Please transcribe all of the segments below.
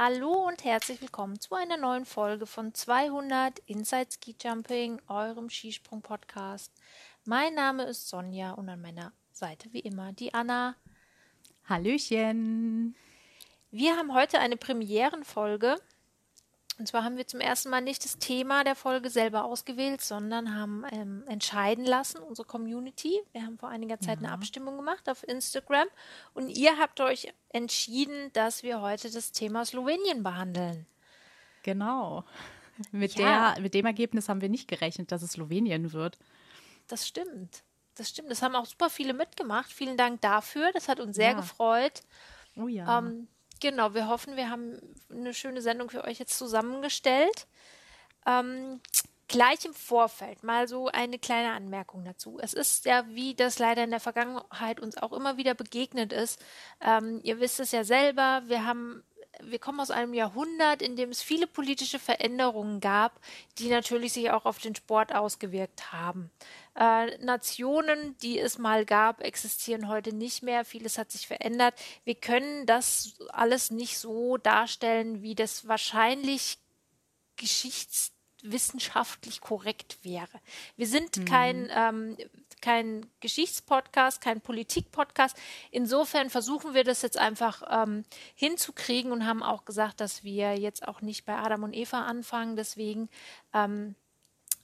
Hallo und herzlich willkommen zu einer neuen Folge von 200 Inside Ski Jumping, eurem Skisprung-Podcast. Mein Name ist Sonja und an meiner Seite wie immer die Anna. Hallöchen. Wir haben heute eine Premierenfolge und zwar haben wir zum ersten Mal nicht das Thema der Folge selber ausgewählt, sondern haben ähm, entscheiden lassen, unsere Community. Wir haben vor einiger Zeit ja. eine Abstimmung gemacht auf Instagram und ihr habt euch entschieden, dass wir heute das Thema Slowenien behandeln. Genau. Mit, ja. der, mit dem Ergebnis haben wir nicht gerechnet, dass es Slowenien wird. Das stimmt. Das stimmt. Das haben auch super viele mitgemacht. Vielen Dank dafür. Das hat uns sehr ja. gefreut. Oh ja. Ähm, Genau, wir hoffen, wir haben eine schöne Sendung für euch jetzt zusammengestellt. Ähm, gleich im Vorfeld mal so eine kleine Anmerkung dazu. Es ist ja, wie das leider in der Vergangenheit uns auch immer wieder begegnet ist. Ähm, ihr wisst es ja selber, wir haben wir kommen aus einem Jahrhundert, in dem es viele politische Veränderungen gab, die natürlich sich auch auf den Sport ausgewirkt haben. Äh, Nationen, die es mal gab, existieren heute nicht mehr. Vieles hat sich verändert. Wir können das alles nicht so darstellen, wie das wahrscheinlich geschichtswissenschaftlich korrekt wäre. Wir sind mhm. kein ähm, kein Geschichtspodcast, kein Politikpodcast. Insofern versuchen wir das jetzt einfach ähm, hinzukriegen und haben auch gesagt, dass wir jetzt auch nicht bei Adam und Eva anfangen. Deswegen, ähm,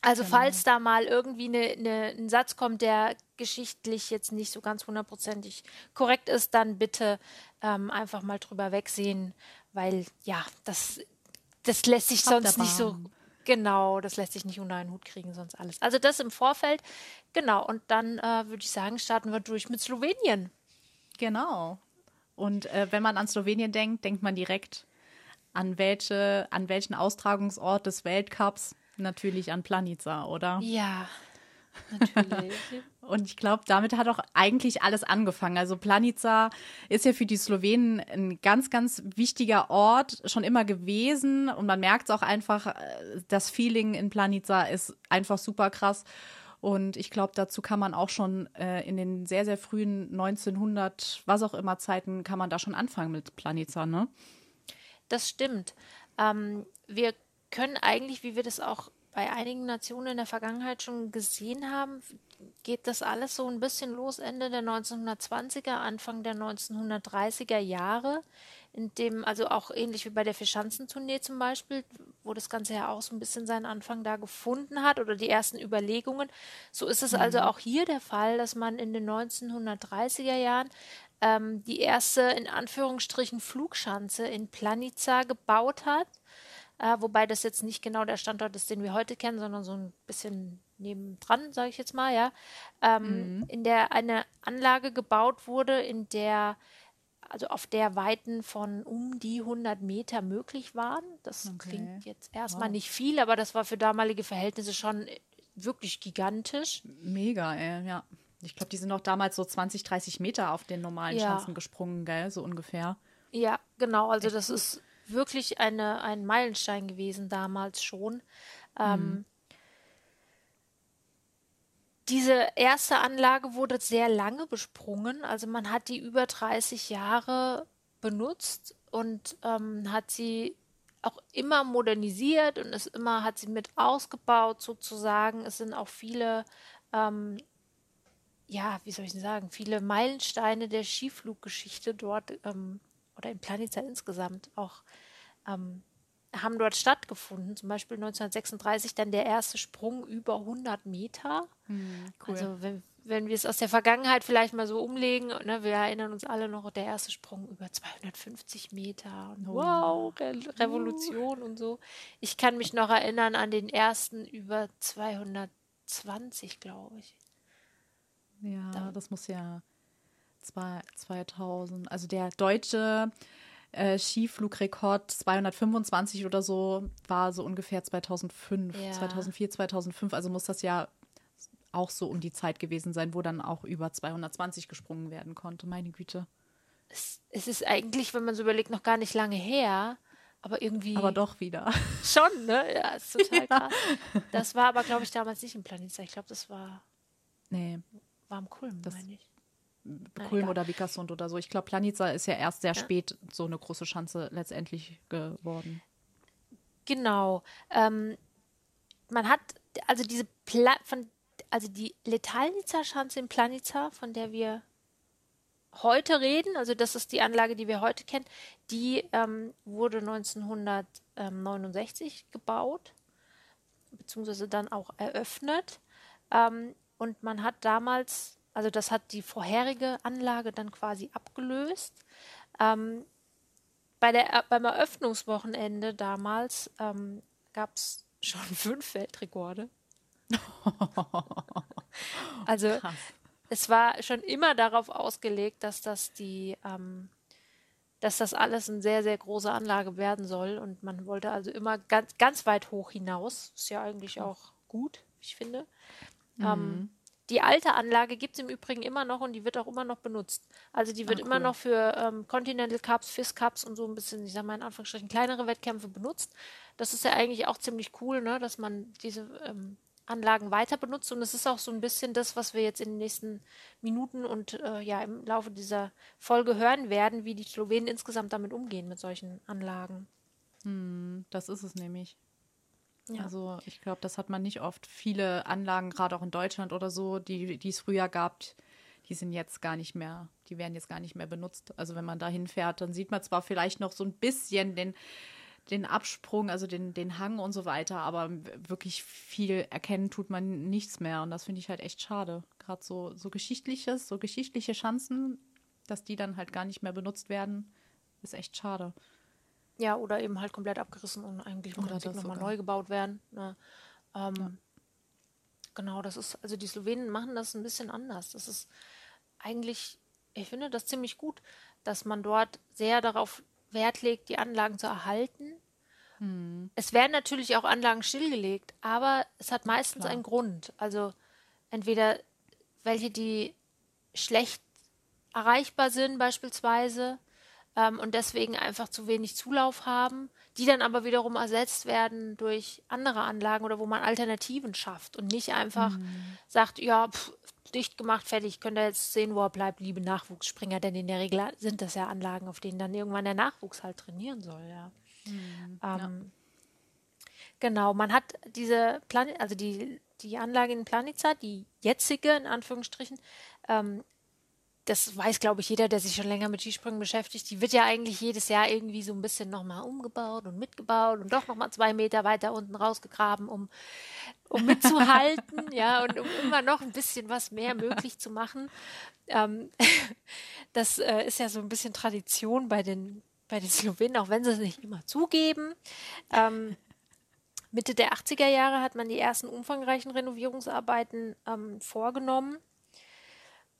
also genau. falls da mal irgendwie ne, ne, ein Satz kommt, der geschichtlich jetzt nicht so ganz hundertprozentig korrekt ist, dann bitte ähm, einfach mal drüber wegsehen, weil ja, das, das lässt sich sonst nicht so Genau, das lässt sich nicht unter einen Hut kriegen, sonst alles. Also das im Vorfeld. Genau, und dann äh, würde ich sagen, starten wir durch mit Slowenien. Genau. Und äh, wenn man an Slowenien denkt, denkt man direkt an welche, an welchen Austragungsort des Weltcups? Natürlich an Planica, oder? Ja, Natürlich. Und ich glaube, damit hat auch eigentlich alles angefangen. Also Planica ist ja für die Slowenen ein ganz, ganz wichtiger Ort schon immer gewesen. Und man merkt es auch einfach, äh, das Feeling in Planica ist einfach super krass. Und ich glaube, dazu kann man auch schon äh, in den sehr, sehr frühen 1900, was auch immer Zeiten, kann man da schon anfangen mit Planica, ne? Das stimmt. Ähm, wir können eigentlich, wie wir das auch bei einigen Nationen in der Vergangenheit schon gesehen haben, geht das alles so ein bisschen los Ende der 1920er, Anfang der 1930er Jahre, in dem, also auch ähnlich wie bei der Vierschanzentournee zum Beispiel, wo das Ganze ja auch so ein bisschen seinen Anfang da gefunden hat oder die ersten Überlegungen. So ist es mhm. also auch hier der Fall, dass man in den 1930er Jahren ähm, die erste in Anführungsstrichen Flugschanze in Planica gebaut hat äh, wobei das jetzt nicht genau der Standort ist, den wir heute kennen, sondern so ein bisschen nebendran, sage ich jetzt mal, ja, ähm, mhm. in der eine Anlage gebaut wurde, in der also auf der Weiten von um die 100 Meter möglich waren. Das okay. klingt jetzt erstmal wow. nicht viel, aber das war für damalige Verhältnisse schon wirklich gigantisch. Mega, ey, ja. Ich glaube, die sind auch damals so 20, 30 Meter auf den normalen ja. Schanzen gesprungen, gell, so ungefähr. Ja, genau. Also Echt das ist wirklich eine, ein Meilenstein gewesen damals schon. Ähm, mhm. Diese erste Anlage wurde sehr lange besprungen, also man hat die über 30 Jahre benutzt und ähm, hat sie auch immer modernisiert und es immer hat sie mit ausgebaut sozusagen. Es sind auch viele, ähm, ja, wie soll ich sagen, viele Meilensteine der Skifluggeschichte dort ähm, oder in Planica insgesamt auch ähm, haben dort stattgefunden. Zum Beispiel 1936 dann der erste Sprung über 100 Meter. Mhm, cool. Also wenn, wenn wir es aus der Vergangenheit vielleicht mal so umlegen, ne, wir erinnern uns alle noch, der erste Sprung über 250 Meter. Und oh. wow, Re Revolution uh. und so. Ich kann mich noch erinnern an den ersten über 220, glaube ich. Ja, da. das muss ja zwei, 2000, also der deutsche äh, Skiflugrekord 225 oder so war so ungefähr 2005, ja. 2004, 2005. Also muss das ja auch so um die Zeit gewesen sein, wo dann auch über 220 gesprungen werden konnte. Meine Güte. Es, es ist eigentlich, wenn man so überlegt, noch gar nicht lange her. Aber irgendwie. Aber doch wieder. Schon, ne? Ja, ist total krass. Ja. Das war aber, glaube ich, damals nicht im Planet. Ich glaube, das war. Nee. War am Kulm, meine ich. Kulm oder Vikersund oder so. Ich glaube, Planica ist ja erst sehr ja. spät so eine große Schanze letztendlich geworden. Genau. Ähm, man hat, also diese Pla von, also die Letalnica-Schanze in Planica, von der wir heute reden, also das ist die Anlage, die wir heute kennen, die ähm, wurde 1969 gebaut, beziehungsweise dann auch eröffnet. Ähm, und man hat damals, also das hat die vorherige Anlage dann quasi abgelöst. Ähm, bei der, beim Eröffnungswochenende damals ähm, gab es schon fünf Weltrekorde. also Krass es war schon immer darauf ausgelegt, dass das die, ähm, dass das alles eine sehr, sehr große Anlage werden soll. Und man wollte also immer ganz, ganz weit hoch hinaus. Ist ja eigentlich auch gut, ich finde. Mhm. Ähm, die alte Anlage gibt es im Übrigen immer noch und die wird auch immer noch benutzt. Also die wird ah, cool. immer noch für ähm, Continental Cups, FIS Cups und so ein bisschen, ich sag mal in Anführungsstrichen, kleinere Wettkämpfe benutzt. Das ist ja eigentlich auch ziemlich cool, ne, dass man diese ähm, Anlagen weiter benutzt. Und es ist auch so ein bisschen das, was wir jetzt in den nächsten Minuten und äh, ja im Laufe dieser Folge hören werden, wie die Slowenen insgesamt damit umgehen mit solchen Anlagen. Hm, das ist es nämlich. Ja. Also ich glaube, das hat man nicht oft. Viele Anlagen, gerade auch in Deutschland oder so, die, die es früher gab, die sind jetzt gar nicht mehr, die werden jetzt gar nicht mehr benutzt. Also wenn man da hinfährt, dann sieht man zwar vielleicht noch so ein bisschen den den Absprung, also den, den Hang und so weiter, aber wirklich viel erkennen tut man nichts mehr. Und das finde ich halt echt schade. Gerade so, so geschichtliches, so geschichtliche Chancen, dass die dann halt gar nicht mehr benutzt werden, ist echt schade. Ja, oder eben halt komplett abgerissen und eigentlich im Prinzip nochmal neu gebaut werden. Ne? Ähm, ja. Genau, das ist, also die Slowenen machen das ein bisschen anders. Das ist eigentlich, ich finde das ziemlich gut, dass man dort sehr darauf Wert legt, die Anlagen zu erhalten. Hm. Es werden natürlich auch Anlagen stillgelegt, aber es hat meistens Klar. einen Grund. Also entweder welche, die schlecht erreichbar sind beispielsweise ähm, und deswegen einfach zu wenig Zulauf haben, die dann aber wiederum ersetzt werden durch andere Anlagen oder wo man Alternativen schafft und nicht einfach hm. sagt, ja, pff, dicht gemacht, fertig, könnt ihr jetzt sehen, wo er bleibt, liebe Nachwuchsspringer, denn in der Regel sind das ja Anlagen, auf denen dann irgendwann der Nachwuchs halt trainieren soll, ja. Mhm, ähm, ja. Genau, man hat diese Plan also die, die Anlage in Planica, die jetzige in Anführungsstrichen, ähm, das weiß, glaube ich, jeder, der sich schon länger mit Skisprüngen beschäftigt, die wird ja eigentlich jedes Jahr irgendwie so ein bisschen nochmal umgebaut und mitgebaut und doch nochmal zwei Meter weiter unten rausgegraben, um, um mitzuhalten, ja, und um immer noch ein bisschen was mehr möglich zu machen. Ähm, das äh, ist ja so ein bisschen Tradition bei den, bei den Slowenen, auch wenn sie es nicht immer zugeben. Ähm, Mitte der 80er Jahre hat man die ersten umfangreichen Renovierungsarbeiten ähm, vorgenommen.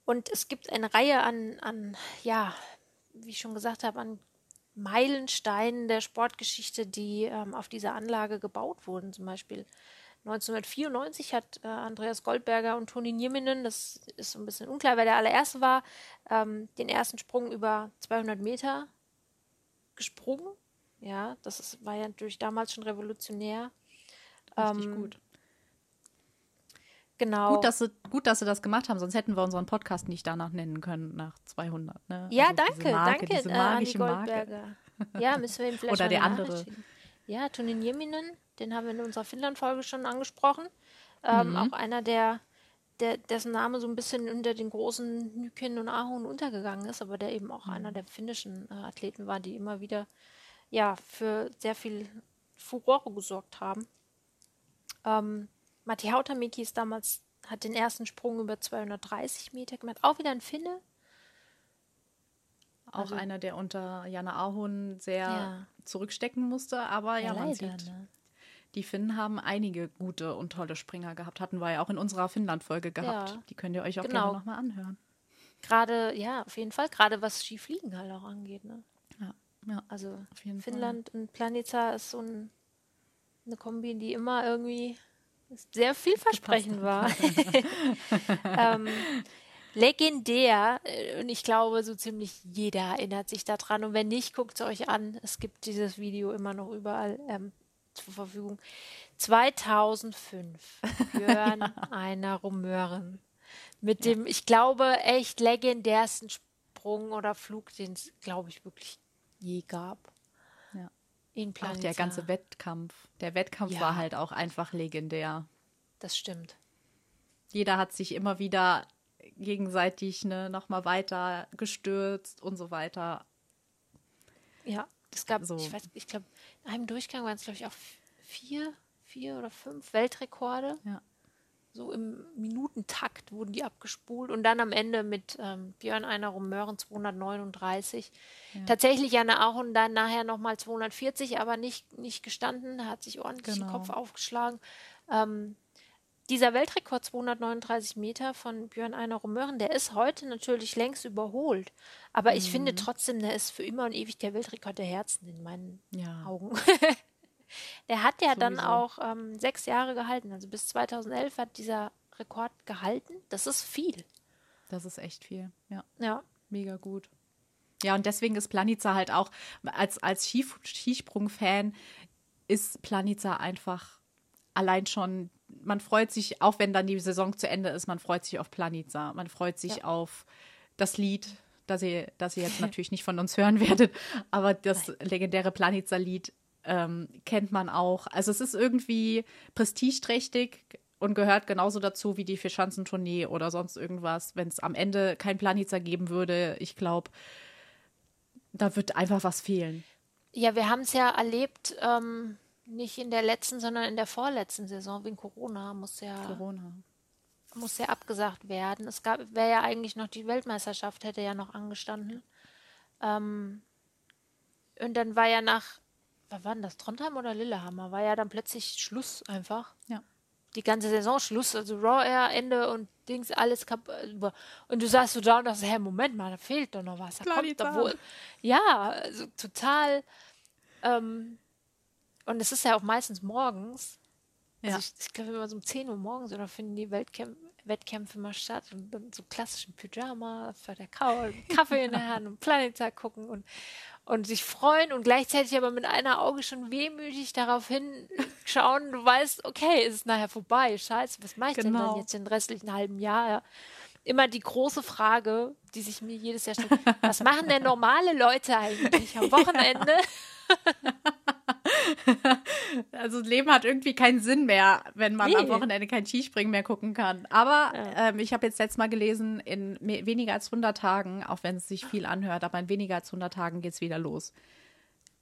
Und es gibt eine Reihe an, an, ja, wie ich schon gesagt habe, an Meilensteinen der Sportgeschichte, die ähm, auf dieser Anlage gebaut wurden. Zum Beispiel 1994 hat äh, Andreas Goldberger und Toni Nieminen, das ist so ein bisschen unklar, wer der allererste war, ähm, den ersten Sprung über 200 Meter gesprungen. Ja, das ist, war ja natürlich damals schon revolutionär. Richtig ähm, gut. Genau. Gut dass, sie, gut, dass sie das gemacht haben, sonst hätten wir unseren Podcast nicht danach nennen können, nach 200. Ne? Ja, also danke, Marke, danke, äh, Andi Goldberger. Ja, müssen wir ihm vielleicht Oder der andere. Ja, Tonin Nieminen, den haben wir in unserer Finnland-Folge schon angesprochen. Ähm, mhm. Auch einer, der, der, dessen Name so ein bisschen unter den großen Nykin und Ahon untergegangen ist, aber der eben auch mhm. einer der finnischen äh, Athleten war, die immer wieder ja, für sehr viel Furore gesorgt haben. Ähm, Matti Hautamäki ist damals, hat den ersten Sprung über 230 Meter gemacht. Auch wieder ein Finne. Auch also, einer, der unter Jana Ahun sehr ja. zurückstecken musste, aber ja, ja man leider, sieht. Ne? Die Finnen haben einige gute und tolle Springer gehabt. Hatten wir ja auch in unserer Finnland-Folge gehabt. Ja, die könnt ihr euch auch genau. gerne nochmal anhören. Gerade, ja, auf jeden Fall. Gerade was Skifliegen halt auch angeht. Ne? Ja, ja. Also Finnland Fall. und Planica ist so ein, eine Kombi, die immer irgendwie sehr vielversprechend war. ähm, legendär äh, und ich glaube, so ziemlich jeder erinnert sich daran. Und wenn nicht, guckt es euch an. Es gibt dieses Video immer noch überall ähm, zur Verfügung. 2005, Björn ja. einer Rumören. Mit dem, ich glaube, echt legendärsten Sprung oder Flug, den es, glaube ich, wirklich je gab. In Auch der ganze Wettkampf. Der Wettkampf Ja. war halt auch einfach legendär. Das stimmt. Jeder hat sich immer wieder gegenseitig ne, nochmal weiter gestürzt und so weiter. Ja, es gab, So. ich weiß, ich glaube, in einem Durchgang waren es, glaube ich, auch vier, vier oder fünf Weltrekorde. Ja. So im Minutentakt wurden die abgespult und dann am Ende mit ähm, Björn Einer Möhren 239. Tatsächlich Janne auch und dann nachher nochmal 240, aber nicht, nicht gestanden, hat sich ordentlich den Genau. Kopf aufgeschlagen. Ähm, dieser Weltrekord 239 Meter von Björn Einer Möhren, der ist heute natürlich längst überholt. Aber ich Mhm. finde trotzdem, der ist für immer und ewig der Weltrekord der Herzen in meinen Ja. Augen. der hat ja dann Sowieso. auch ähm, sechs Jahre gehalten. Also bis 2011 hat dieser Rekord gehalten. Das ist viel. Das ist echt viel. Ja. Ja. Mega gut. Ja, und deswegen ist Planica halt auch, als, als Skif- Skisprung-Fan ist Planica einfach allein schon, man freut sich, auch wenn dann die Saison zu Ende ist, man freut sich auf Planica. Man freut sich Ja. auf das Lied, das ihr, das ihr jetzt natürlich nicht von uns hören werdet, aber das legendäre Planica-Lied ähm, kennt man auch. Also es ist irgendwie prestigeträchtig und gehört genauso dazu wie die Vierschanzentournee oder sonst irgendwas. Wenn es am Ende kein Planica geben würde, ich glaube, da wird einfach was fehlen. Ja, wir haben es ja erlebt, ähm, nicht in der letzten, sondern in der vorletzten Saison wegen Corona muss ja, Corona. muss ja abgesagt werden. Es gab, wäre ja eigentlich noch die Weltmeisterschaft, hätte ja noch angestanden. Ähm, und dann war ja nach, was war denn das, Trondheim oder Lillehammer, war ja dann plötzlich Schluss einfach. Ja. die ganze Saison Schluss, also Raw Air, Ende und Dings, alles kaputt. Und du sagst so da und dachtest, hä, Moment mal, da fehlt doch noch was. Da Klar, kommt doch wohl. Ja, also total. Ähm, und es ist ja auch meistens morgens. Also Ja. ich, ich glaube immer so um 10 Uhr morgens oder finden die Weltkämpfe, Wettkämpfe mal statt und mit so klassischen Pyjama vor der Couch, Kaffee in der Hand und Planetag gucken und, und sich freuen und gleichzeitig aber mit einer Auge schon wehmütig darauf hinschauen. Du weißt, okay, es ist nachher vorbei. Scheiße, was mache ich denn Genau. dann jetzt den restlichen halben Jahr? Ja. Immer die große Frage, die sich mir jedes Jahr stellt, was machen denn normale Leute eigentlich am Wochenende? Also das Leben hat irgendwie keinen Sinn mehr, wenn man Nee. am Wochenende kein Skispringen mehr gucken kann. Aber ähm, ich habe jetzt letztes Mal gelesen, in weniger als 100 Tagen, auch wenn es sich viel anhört, aber in weniger als 100 Tagen geht es wieder los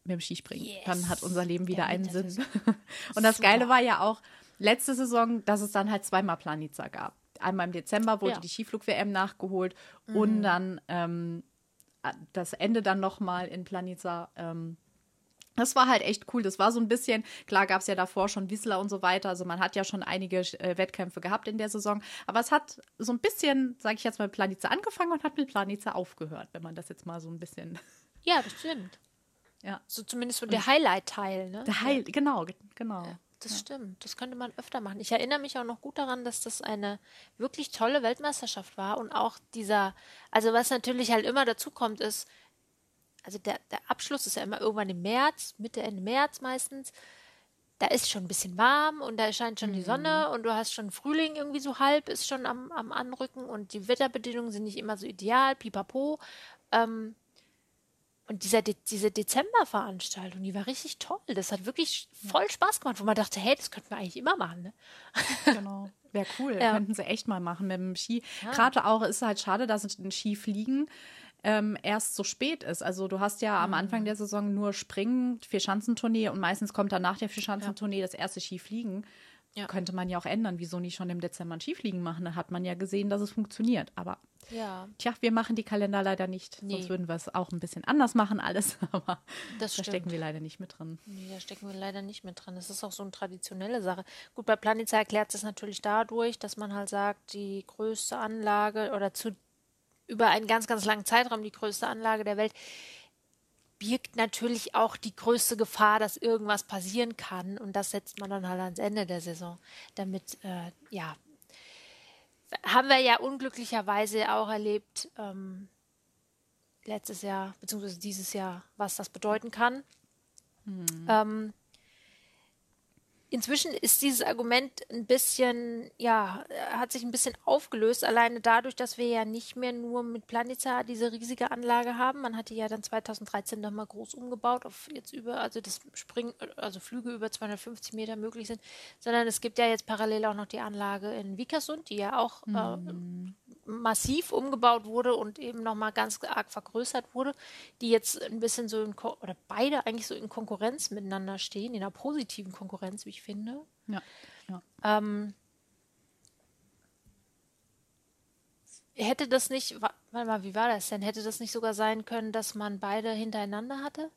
mit dem Skispringen. Yes. Dann hat unser Leben wieder Der einen Sinn. Und das Super. Geile war ja auch letzte Saison, dass es dann halt zweimal Planica gab. Einmal im Dezember wurde Ja. die Skiflug-WM nachgeholt und dann ähm, das Ende dann nochmal in Planica. Ähm, das war halt echt cool. Das war so ein bisschen, klar gab es ja davor schon Whistler und so weiter. Also man hat ja schon einige äh, Wettkämpfe gehabt in der Saison. Aber es hat so ein bisschen, sage ich jetzt mal, mit Planica angefangen und hat mit Planica aufgehört, wenn man das jetzt mal so ein bisschen. Ja, das stimmt. Ja. So zumindest so der Highlight-Teil, ne? Der Heil, genau, genau. Das stimmt. Das könnte man öfter machen. Ich erinnere mich auch noch gut daran, dass das eine wirklich tolle Weltmeisterschaft war und auch dieser, also was natürlich halt immer dazu kommt, ist, also der, der Abschluss ist ja immer irgendwann im März, Mitte, Ende März meistens. Da ist schon ein bisschen warm und da scheint schon die Sonne und du hast schon Frühling irgendwie so halb, ist schon am, am Anrücken und die Wetterbedingungen sind nicht immer so ideal, pipapo. Ähm, und dieser De diese Dezemberveranstaltung, die war richtig toll. Das hat wirklich voll Spaß gemacht, wo man dachte, hey, das könnten wir eigentlich immer machen. Ne? Genau. Wäre cool. Ja. Könnten sie echt mal machen mit dem Ski. Gerade auch ist halt schade, dass ein Skifliegen ähm, erst so spät ist. Also du hast ja am Anfang der Saison nur Springen, Vierschanzentournee und meistens kommt dann nach der Vierschanzentournee das erste Skifliegen. Ja. Könnte man ja auch ändern. Wieso nicht schon im Dezember ein Skifliegen machen? Da hat man ja gesehen, dass es funktioniert. Aber Ja, tja, wir machen die Kalender leider nicht. Nee. Sonst würden wir es auch ein bisschen anders machen, alles. Aber das da stimmt. stecken wir leider nicht mit drin. Nee, da stecken wir leider nicht mit drin. Das ist auch so eine traditionelle Sache. Gut, bei Planica erklärt es natürlich dadurch, dass man halt sagt, die größte Anlage oder zu über einen ganz, ganz langen Zeitraum die größte Anlage der Welt birgt natürlich auch die größte Gefahr, dass irgendwas passieren kann. Und das setzt man dann halt ans Ende der Saison. Damit, äh, ja, haben wir ja unglücklicherweise auch erlebt, ähm, letztes Jahr, beziehungsweise dieses Jahr, was das bedeuten kann. Ähm, inzwischen ist dieses Argument ein bisschen, ja, hat sich ein bisschen aufgelöst, alleine dadurch, dass wir ja nicht mehr nur mit Planica diese riesige Anlage haben. Man hat die ja dann 2013 nochmal groß umgebaut, auf jetzt über, also das Springen, also Flüge über 250 Meter möglich sind, sondern es gibt ja jetzt parallel auch noch die Anlage in Vikersund, die ja auch mhm. äh, massiv umgebaut wurde und eben nochmal ganz arg vergrößert wurde, die jetzt ein bisschen so in, Ko oder beide eigentlich so in Konkurrenz miteinander stehen, in einer positiven Konkurrenz, wie ich finde. Ja. ja. Ähm, hätte das nicht, warte mal, wie war das denn? Hätte das nicht sogar sein können, dass man beide hintereinander hatte?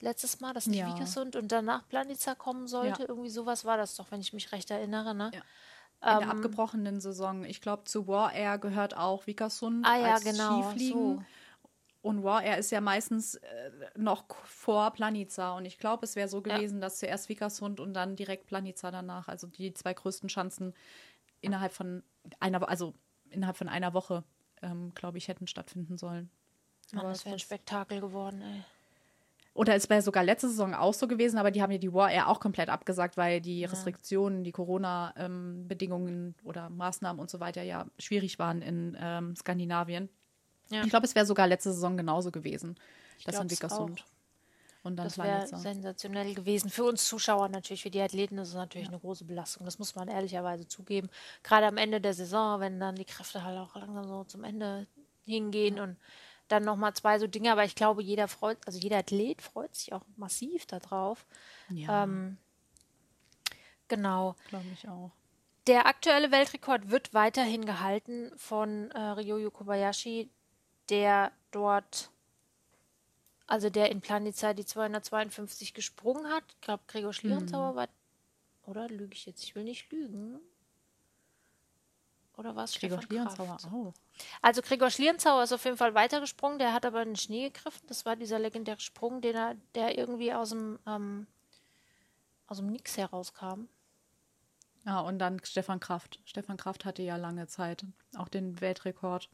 Letztes Mal, dass nicht ja. Vikersund und danach Planica kommen sollte? Ja. Irgendwie sowas war das doch, wenn ich mich recht erinnere, ne? Ja in der ähm, abgebrochenen Saison. Ich glaube, zu War Air gehört auch Vikersund ah, ja, als genau, Skifliegen. So. Und War Air ist ja meistens äh, noch vor Planica. Und ich glaube, es wäre so gewesen, ja. dass zuerst Vikersund und dann direkt Planica danach. Also die zwei größten Chancen innerhalb von einer, also innerhalb von einer Woche, ähm, glaube ich, hätten stattfinden sollen. Mann, Aber das wäre ein Spektakel geworden, ey. Oder es wäre sogar letzte Saison auch so gewesen, aber die haben ja die War Air auch komplett abgesagt, weil die Restriktionen, die Corona-Bedingungen ähm, oder Maßnahmen und so weiter ja schwierig waren in ähm, Skandinavien. Ja. Ich glaube, es wäre sogar letzte Saison genauso gewesen. Ich das in Vickersund. Und dann das wäre sensationell gewesen. Für uns Zuschauer natürlich, für die Athleten ist es natürlich ja. eine große Belastung. Das muss man ehrlicherweise zugeben. Gerade am Ende der Saison, wenn dann die Kräfte halt auch langsam so zum Ende hingehen ja. und dann nochmal zwei so Dinge, aber ich glaube, jeder freut, also jeder Athlet freut sich auch massiv darauf. Ja. Ähm, genau. Glaube ich auch. Der aktuelle Weltrekord wird weiterhin gehalten von äh, Ryoyo Kobayashi, der dort, also der in Planica die 252 gesprungen hat. Ich glaube, Gregor Schlierenzauer mhm. war, oder lüge ich jetzt? Ich will nicht lügen. Oder was? Gregor Schlierenzauer auch. Also Gregor Schlierenzauer ist auf jeden Fall weitergesprungen, der hat aber in den Schnee gegriffen. Das war dieser legendäre Sprung, den er, der irgendwie aus dem, ähm, aus dem Nix herauskam. Ja, und dann Stefan Kraft. Stefan Kraft hatte ja lange Zeit auch den Weltrekord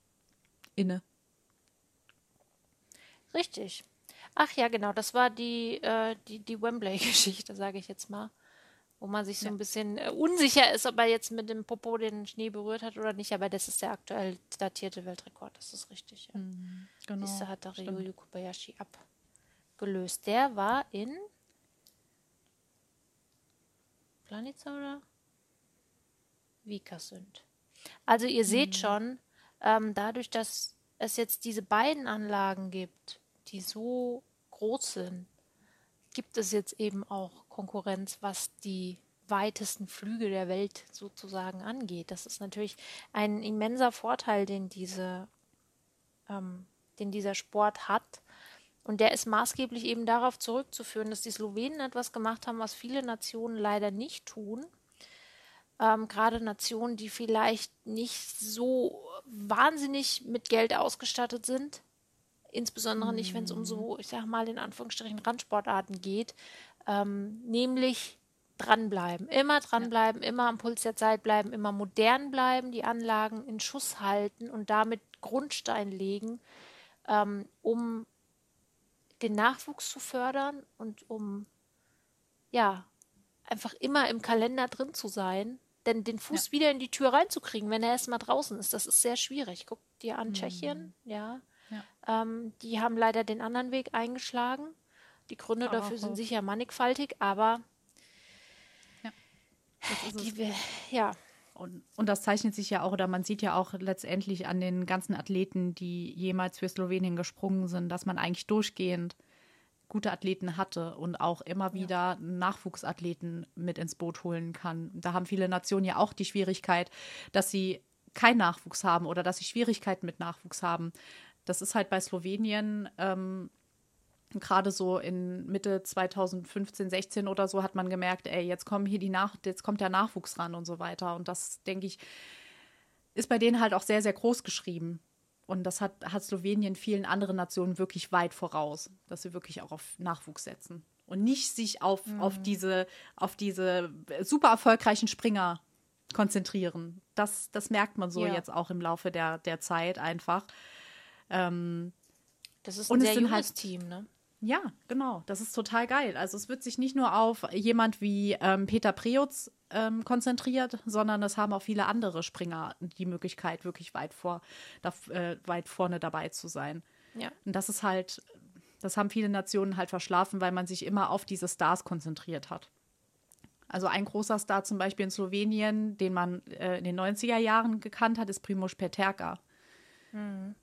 inne. Richtig. Ach ja, genau, das war die, äh, die, die Wembley-Geschichte, sage ich jetzt mal wo man sich so ja. ein bisschen äh, unsicher ist, ob er jetzt mit dem Popo den Schnee berührt hat oder nicht. Aber das ist der aktuell datierte Weltrekord, das ist richtig. Ja. Mhm, genau. Diese hat der Ryoyu Kobayashi abgelöst. Der war in Planica oder Vikersund. Also ihr mhm. seht schon, ähm, dadurch, dass es jetzt diese beiden Anlagen gibt, die so groß sind, gibt es jetzt eben auch Konkurrenz, was die weitesten Flüge der Welt sozusagen angeht. Das ist natürlich ein immenser Vorteil, den diese, ähm, den dieser Sport hat. Und der ist maßgeblich eben darauf zurückzuführen, dass die Slowenen etwas gemacht haben, was viele Nationen leider nicht tun. Ähm, gerade Nationen, die vielleicht nicht so wahnsinnig mit Geld ausgestattet sind, insbesondere nicht, wenn es um so, ich sag mal, in Anführungsstrichen Randsportarten geht, ähm, nämlich dranbleiben, immer dranbleiben, ja. immer am Puls der Zeit bleiben, immer modern bleiben, die Anlagen in Schuss halten und damit Grundstein legen, ähm, um den Nachwuchs zu fördern und um ja einfach immer im Kalender drin zu sein. Denn den Fuß ja. wieder in die Tür reinzukriegen, wenn er erstmal draußen ist, das ist sehr schwierig. Guck dir an mhm. Tschechien, ja. Ähm, die haben leider den anderen Weg eingeschlagen. Die Gründe aber dafür sind sicher mannigfaltig, aber ja, die, ja. Und, und, das zeichnet sich ja auch, oder man sieht ja auch letztendlich an den ganzen Athleten, die jemals für Slowenien gesprungen sind, dass man eigentlich durchgehend gute Athleten hatte und auch immer wieder ja. Nachwuchsathleten mit ins Boot holen kann. Da haben viele Nationen ja auch die Schwierigkeit, dass sie keinen Nachwuchs haben oder dass sie Schwierigkeiten mit Nachwuchs haben. Das ist halt bei Slowenien ähm, gerade so in Mitte 2015, 16 oder so hat man gemerkt, ey, jetzt kommen hier die Nach jetzt kommt der Nachwuchs ran und so weiter. Und das, denke ich, ist bei denen halt auch sehr, sehr groß geschrieben. Und das hat, hat Slowenien vielen anderen Nationen wirklich weit voraus, dass sie wirklich auch auf Nachwuchs setzen. Und nicht sich auf, mhm. auf, diese, auf diese super erfolgreichen Springer konzentrieren. Das, das merkt man so ja. jetzt auch im Laufe der, der Zeit einfach. Ähm, das ist ein sehr junges halt, Team, ne? Ja, genau. Das ist total geil. Also es wird sich nicht nur auf jemand wie ähm, Peter Preutz ähm, konzentriert, sondern es haben auch viele andere Springer die Möglichkeit, wirklich weit, vor, da, äh, weit vorne dabei zu sein. Ja. Und das ist halt, das haben viele Nationen halt verschlafen, weil man sich immer auf diese Stars konzentriert hat. Also ein großer Star zum Beispiel in Slowenien, den man äh, in den 90er Jahren gekannt hat, ist Primoz Peterka. Mhm.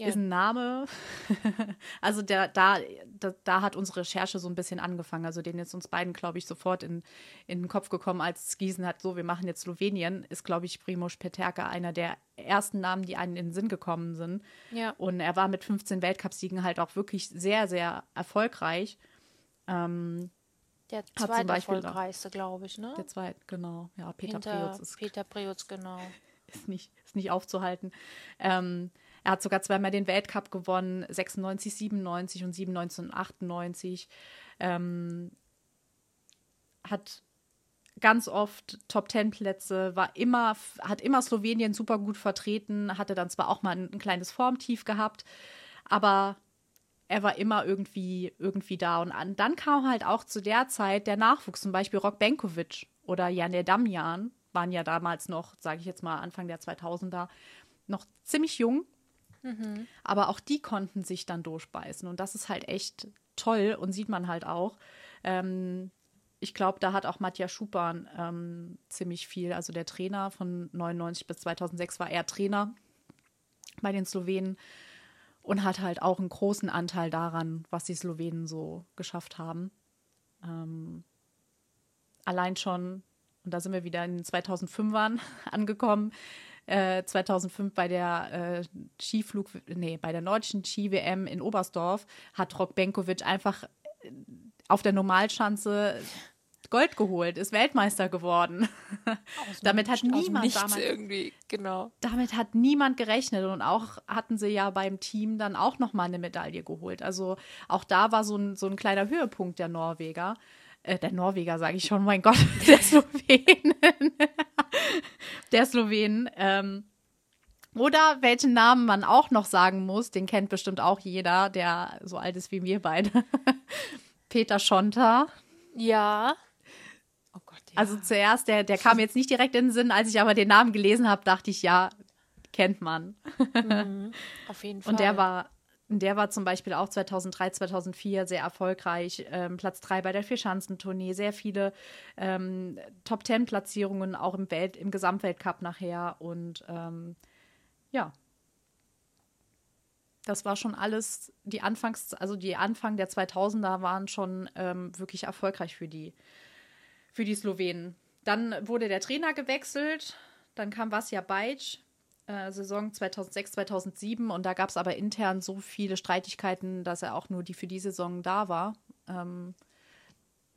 Ja. Ist ein Name. also der, da, da, da, hat unsere Recherche so ein bisschen angefangen. Also den ist uns beiden, glaube ich, sofort in, in den Kopf gekommen, als Gießen hat, so, wir machen jetzt Slowenien, ist, glaube ich, Primoz Peterka einer der ersten Namen, die einen in den Sinn gekommen sind. Ja. Und er war mit 15 Weltcupsiegen halt auch wirklich sehr, sehr erfolgreich. Ähm, der zweiterfolgreichste, glaube ich, ne? Der zweite, genau. Ja, Peter Hinter Preutz ist. Peter Preutz, genau. Ist nicht, ist nicht aufzuhalten. Ähm, er hat sogar zweimal den Weltcup gewonnen, 96, 97 und 97 und 98. Ähm, hat ganz oft Top Ten Plätze, war immer, hat immer Slowenien super gut vertreten, hatte dann zwar auch mal ein, ein kleines Formtief gehabt, aber er war immer irgendwie, irgendwie da. Und an, dann kam halt auch zu der Zeit der Nachwuchs, zum Beispiel Rok Benkovic oder Jan der Damjan, waren ja damals noch, sage ich jetzt mal, Anfang der 2000er, noch ziemlich jung. Mhm. Aber auch die konnten sich dann durchbeißen. Und das ist halt echt toll und sieht man halt auch. Ähm, ich glaube, da hat auch Matthias Schupan ähm, ziemlich viel, also der Trainer von 99 bis 2006 war er Trainer bei den Slowenen und hat halt auch einen großen Anteil daran, was die Slowenen so geschafft haben. Ähm, allein schon, und da sind wir wieder in den 2005ern angekommen, äh, 2005 bei der äh, Skiflug, nee, bei der nordischen Ski-WM in Oberstdorf hat Rok Benkovic einfach äh, auf der Normalschanze Gold geholt, ist Weltmeister geworden. damit hat niemand damals irgendwie, genau. Damit hat niemand gerechnet und auch hatten sie ja beim Team dann auch noch mal eine Medaille geholt. Also auch da war so ein, so ein kleiner Höhepunkt der Norweger. Äh, der Norweger sage ich schon, mein Gott, der Slowenen. Der Slowenen. Ähm, oder welchen Namen man auch noch sagen muss, den kennt bestimmt auch jeder, der so alt ist wie wir beide. Peter Schonter. Ja. Oh Gott, ja. Also zuerst, der, der kam jetzt nicht direkt in den Sinn, als ich aber den Namen gelesen habe, dachte ich, ja, kennt man. Mhm, auf jeden Fall. Und der war, der war zum Beispiel auch 2003, 2004 sehr erfolgreich. Ähm, Platz 3 bei der Vierschanzentournee, sehr viele ähm, Top-10-Platzierungen auch im, Welt, im Gesamtweltcup nachher. Und ähm, ja, das war schon alles, die Anfangs, also die Anfang der 2000er waren schon ähm, wirklich erfolgreich für die für die Slowenen. Dann wurde der Trainer gewechselt, dann kam Vasja Bajc, äh, Saison 2006, 2007 und da gab es aber intern so viele Streitigkeiten, dass er auch nur die für die Saison da war. Ähm,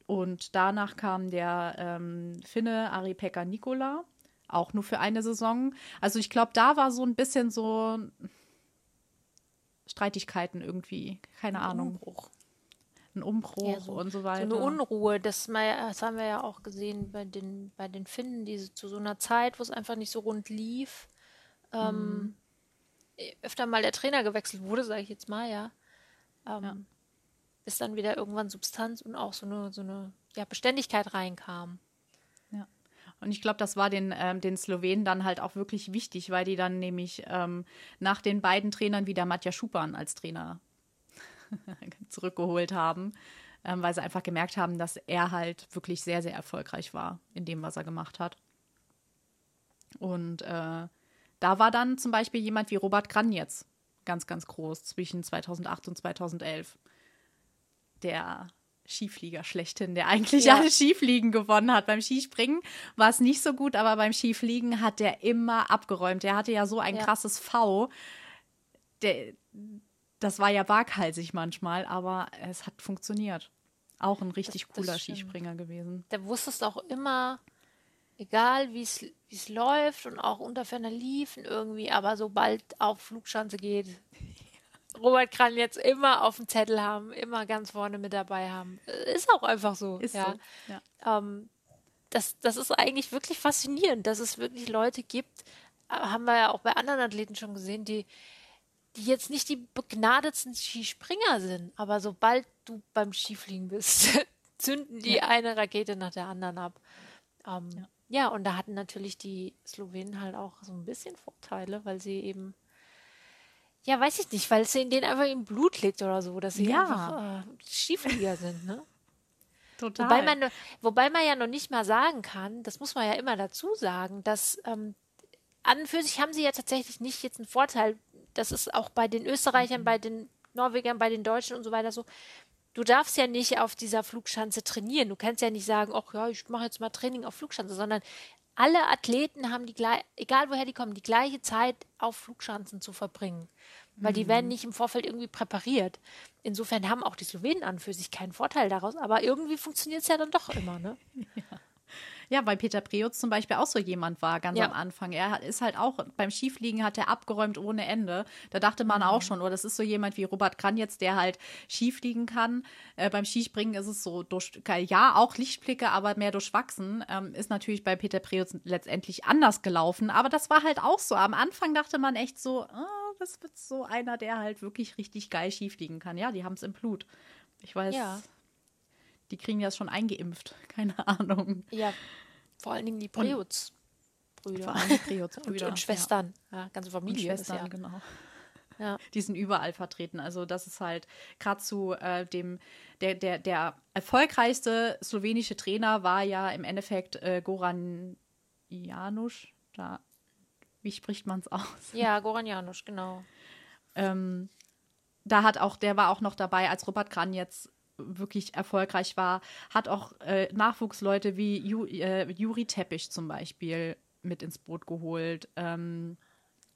und danach kam der ähm, Finne Ari Pekka Nikola, auch nur für eine Saison. Also ich glaube, da war so ein bisschen so Streitigkeiten irgendwie, keine Ahnung. Umbruch ein Umbruch ja, so, und so weiter. So eine Unruhe, das, das, haben wir ja auch gesehen bei den, bei den Finnen, die zu so einer Zeit, wo es einfach nicht so rund lief, ähm, mhm. öfter mal der Trainer gewechselt wurde, sage ich jetzt mal, ja. Ähm, ja. Bis dann wieder irgendwann Substanz und auch so eine, so eine ja, Beständigkeit reinkam. Ja. Und ich glaube, das war den, ähm, den Slowenen dann halt auch wirklich wichtig, weil die dann nämlich ähm, nach den beiden Trainern wieder Matja Schupan als Trainer zurückgeholt haben, ähm, weil sie einfach gemerkt haben, dass er halt wirklich sehr, sehr erfolgreich war in dem, was er gemacht hat. Und äh, da war dann zum Beispiel jemand wie Robert Kranjetz ganz, ganz groß zwischen 2008 und 2011. Der Skiflieger schlechthin, der eigentlich ja. alle Skifliegen gewonnen hat. Beim Skispringen war es nicht so gut, aber beim Skifliegen hat der immer abgeräumt. Der hatte ja so ein ja. krasses V. Der, das war ja waghalsig manchmal, aber es hat funktioniert. Auch ein richtig das, cooler das Skispringer gewesen. Der wusstest auch immer, egal wie es läuft und auch unter ferner Liefen irgendwie, aber sobald auf Flugschanze geht, Robert kann jetzt immer auf dem Zettel haben, immer ganz vorne mit dabei haben. Ist auch einfach so. Ist ja. so. Ja. Ähm, das, das ist eigentlich wirklich faszinierend, dass es wirklich Leute gibt, äh, haben wir ja auch bei anderen Athleten schon gesehen, die die jetzt nicht die begnadetsten Skispringer sind, aber sobald du beim Skifliegen bist, zünden die ja. eine Rakete nach der anderen ab. Ähm, ja. Ja, und da hatten natürlich die Slowenen halt auch so ein bisschen Vorteile, weil sie eben ja, weiß ich nicht, weil es in denen einfach im Blut liegt oder so, dass sie ja. einfach äh, Skiflieger sind, ne? Total. Wobei man, wobei man ja noch nicht mal sagen kann, das muss man ja immer dazu sagen, dass ähm, an und für sich haben sie ja tatsächlich nicht jetzt einen Vorteil. Das ist auch bei den Österreichern, mhm. bei den Norwegern, bei den Deutschen und so weiter so. Du darfst ja nicht auf dieser Flugschanze trainieren. Du kannst ja nicht sagen, ach ja, ich mache jetzt mal Training auf Flugschanze, sondern alle Athleten haben die egal woher die kommen, die gleiche Zeit auf Flugschanzen zu verbringen. Weil mhm. die werden nicht im Vorfeld irgendwie präpariert. Insofern haben auch die Slowenen an für sich keinen Vorteil daraus, aber irgendwie funktioniert es ja dann doch immer, ne? Ja. Ja, weil Peter Preutz zum Beispiel auch so jemand war, ganz ja. am Anfang. Er ist halt auch beim Skifliegen hat er abgeräumt ohne Ende. Da dachte man mhm. auch schon, oder oh, das ist so jemand wie Robert Kranjetz, der halt Skifliegen kann. Äh, beim Skispringen ist es so durch, ja, auch Lichtblicke, aber mehr durchwachsen. Ähm, ist natürlich bei Peter Preutz letztendlich anders gelaufen. Aber das war halt auch so. Am Anfang dachte man echt so, oh, das wird so einer, der halt wirklich richtig geil Skifliegen kann. Ja, die haben es im Blut. Ich weiß, ja die kriegen das schon eingeimpft. Keine Ahnung. Ja, vor allen Dingen die Preutz-Brüder. Vor allem die Preutz-Brüder. und, und, Schwestern. Ja. ja, ganze Familie. Und Schwestern, ja. genau. Ja. Die sind überall vertreten. Also das ist halt gerade zu äh, dem, der, der, der erfolgreichste slowenische Trainer war ja im Endeffekt äh, Goran Janusz. Da, wie spricht man es aus? Ja, Goran Janusz, genau. Ähm, da hat auch, der war auch noch dabei, als Robert Kran jetzt wirklich erfolgreich war, hat auch äh, Nachwuchsleute wie Ju, äh, Juri Teppich zum Beispiel mit ins Boot geholt. Ähm,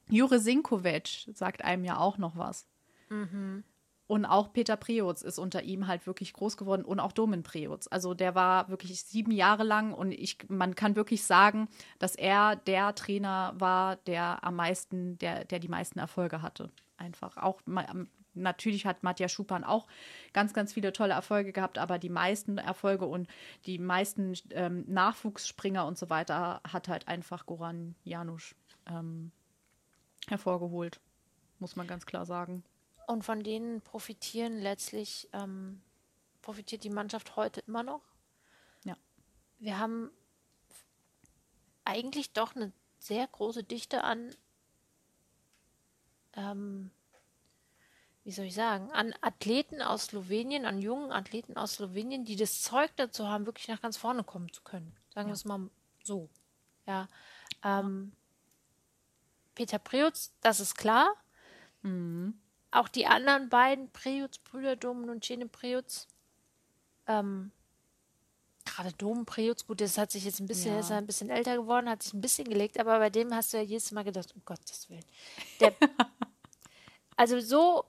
Jure Sinkovic sagt einem ja auch noch was. Mhm. Und auch Peter Preutz ist unter ihm halt wirklich groß geworden und auch Domin Preutz. Also der war wirklich sieben Jahre lang und ich, man kann wirklich sagen, dass er der Trainer war, der am meisten, der, der die meisten Erfolge hatte. Einfach auch natürlich hat Matja Schupan auch ganz, ganz viele tolle Erfolge gehabt, aber die meisten Erfolge und die meisten ähm, Nachwuchsspringer und so weiter hat halt einfach Goran Janusz ähm, hervorgeholt, muss man ganz klar sagen. Und von denen profitieren letztlich, ähm, profitiert die Mannschaft heute immer noch. Ja. Wir haben eigentlich doch eine sehr große Dichte an ähm, wie soll ich sagen, an Athleten aus Slowenien, an jungen Athleten aus Slowenien, die das Zeug dazu haben, wirklich nach ganz vorne kommen zu können. Sagen ja. wir es mal so. Ja. Ähm, Peter Preutz, das ist klar. Mhm. Auch die anderen beiden Preutz-Brüder, Domen und Cene Preutz, ähm, gerade Dom Preutz, gut, das hat sich jetzt ein bisschen, ja. ist ein bisschen älter geworden, hat sich ein bisschen gelegt, aber bei dem hast du ja jedes Mal gedacht, um Gottes Willen. Der, also so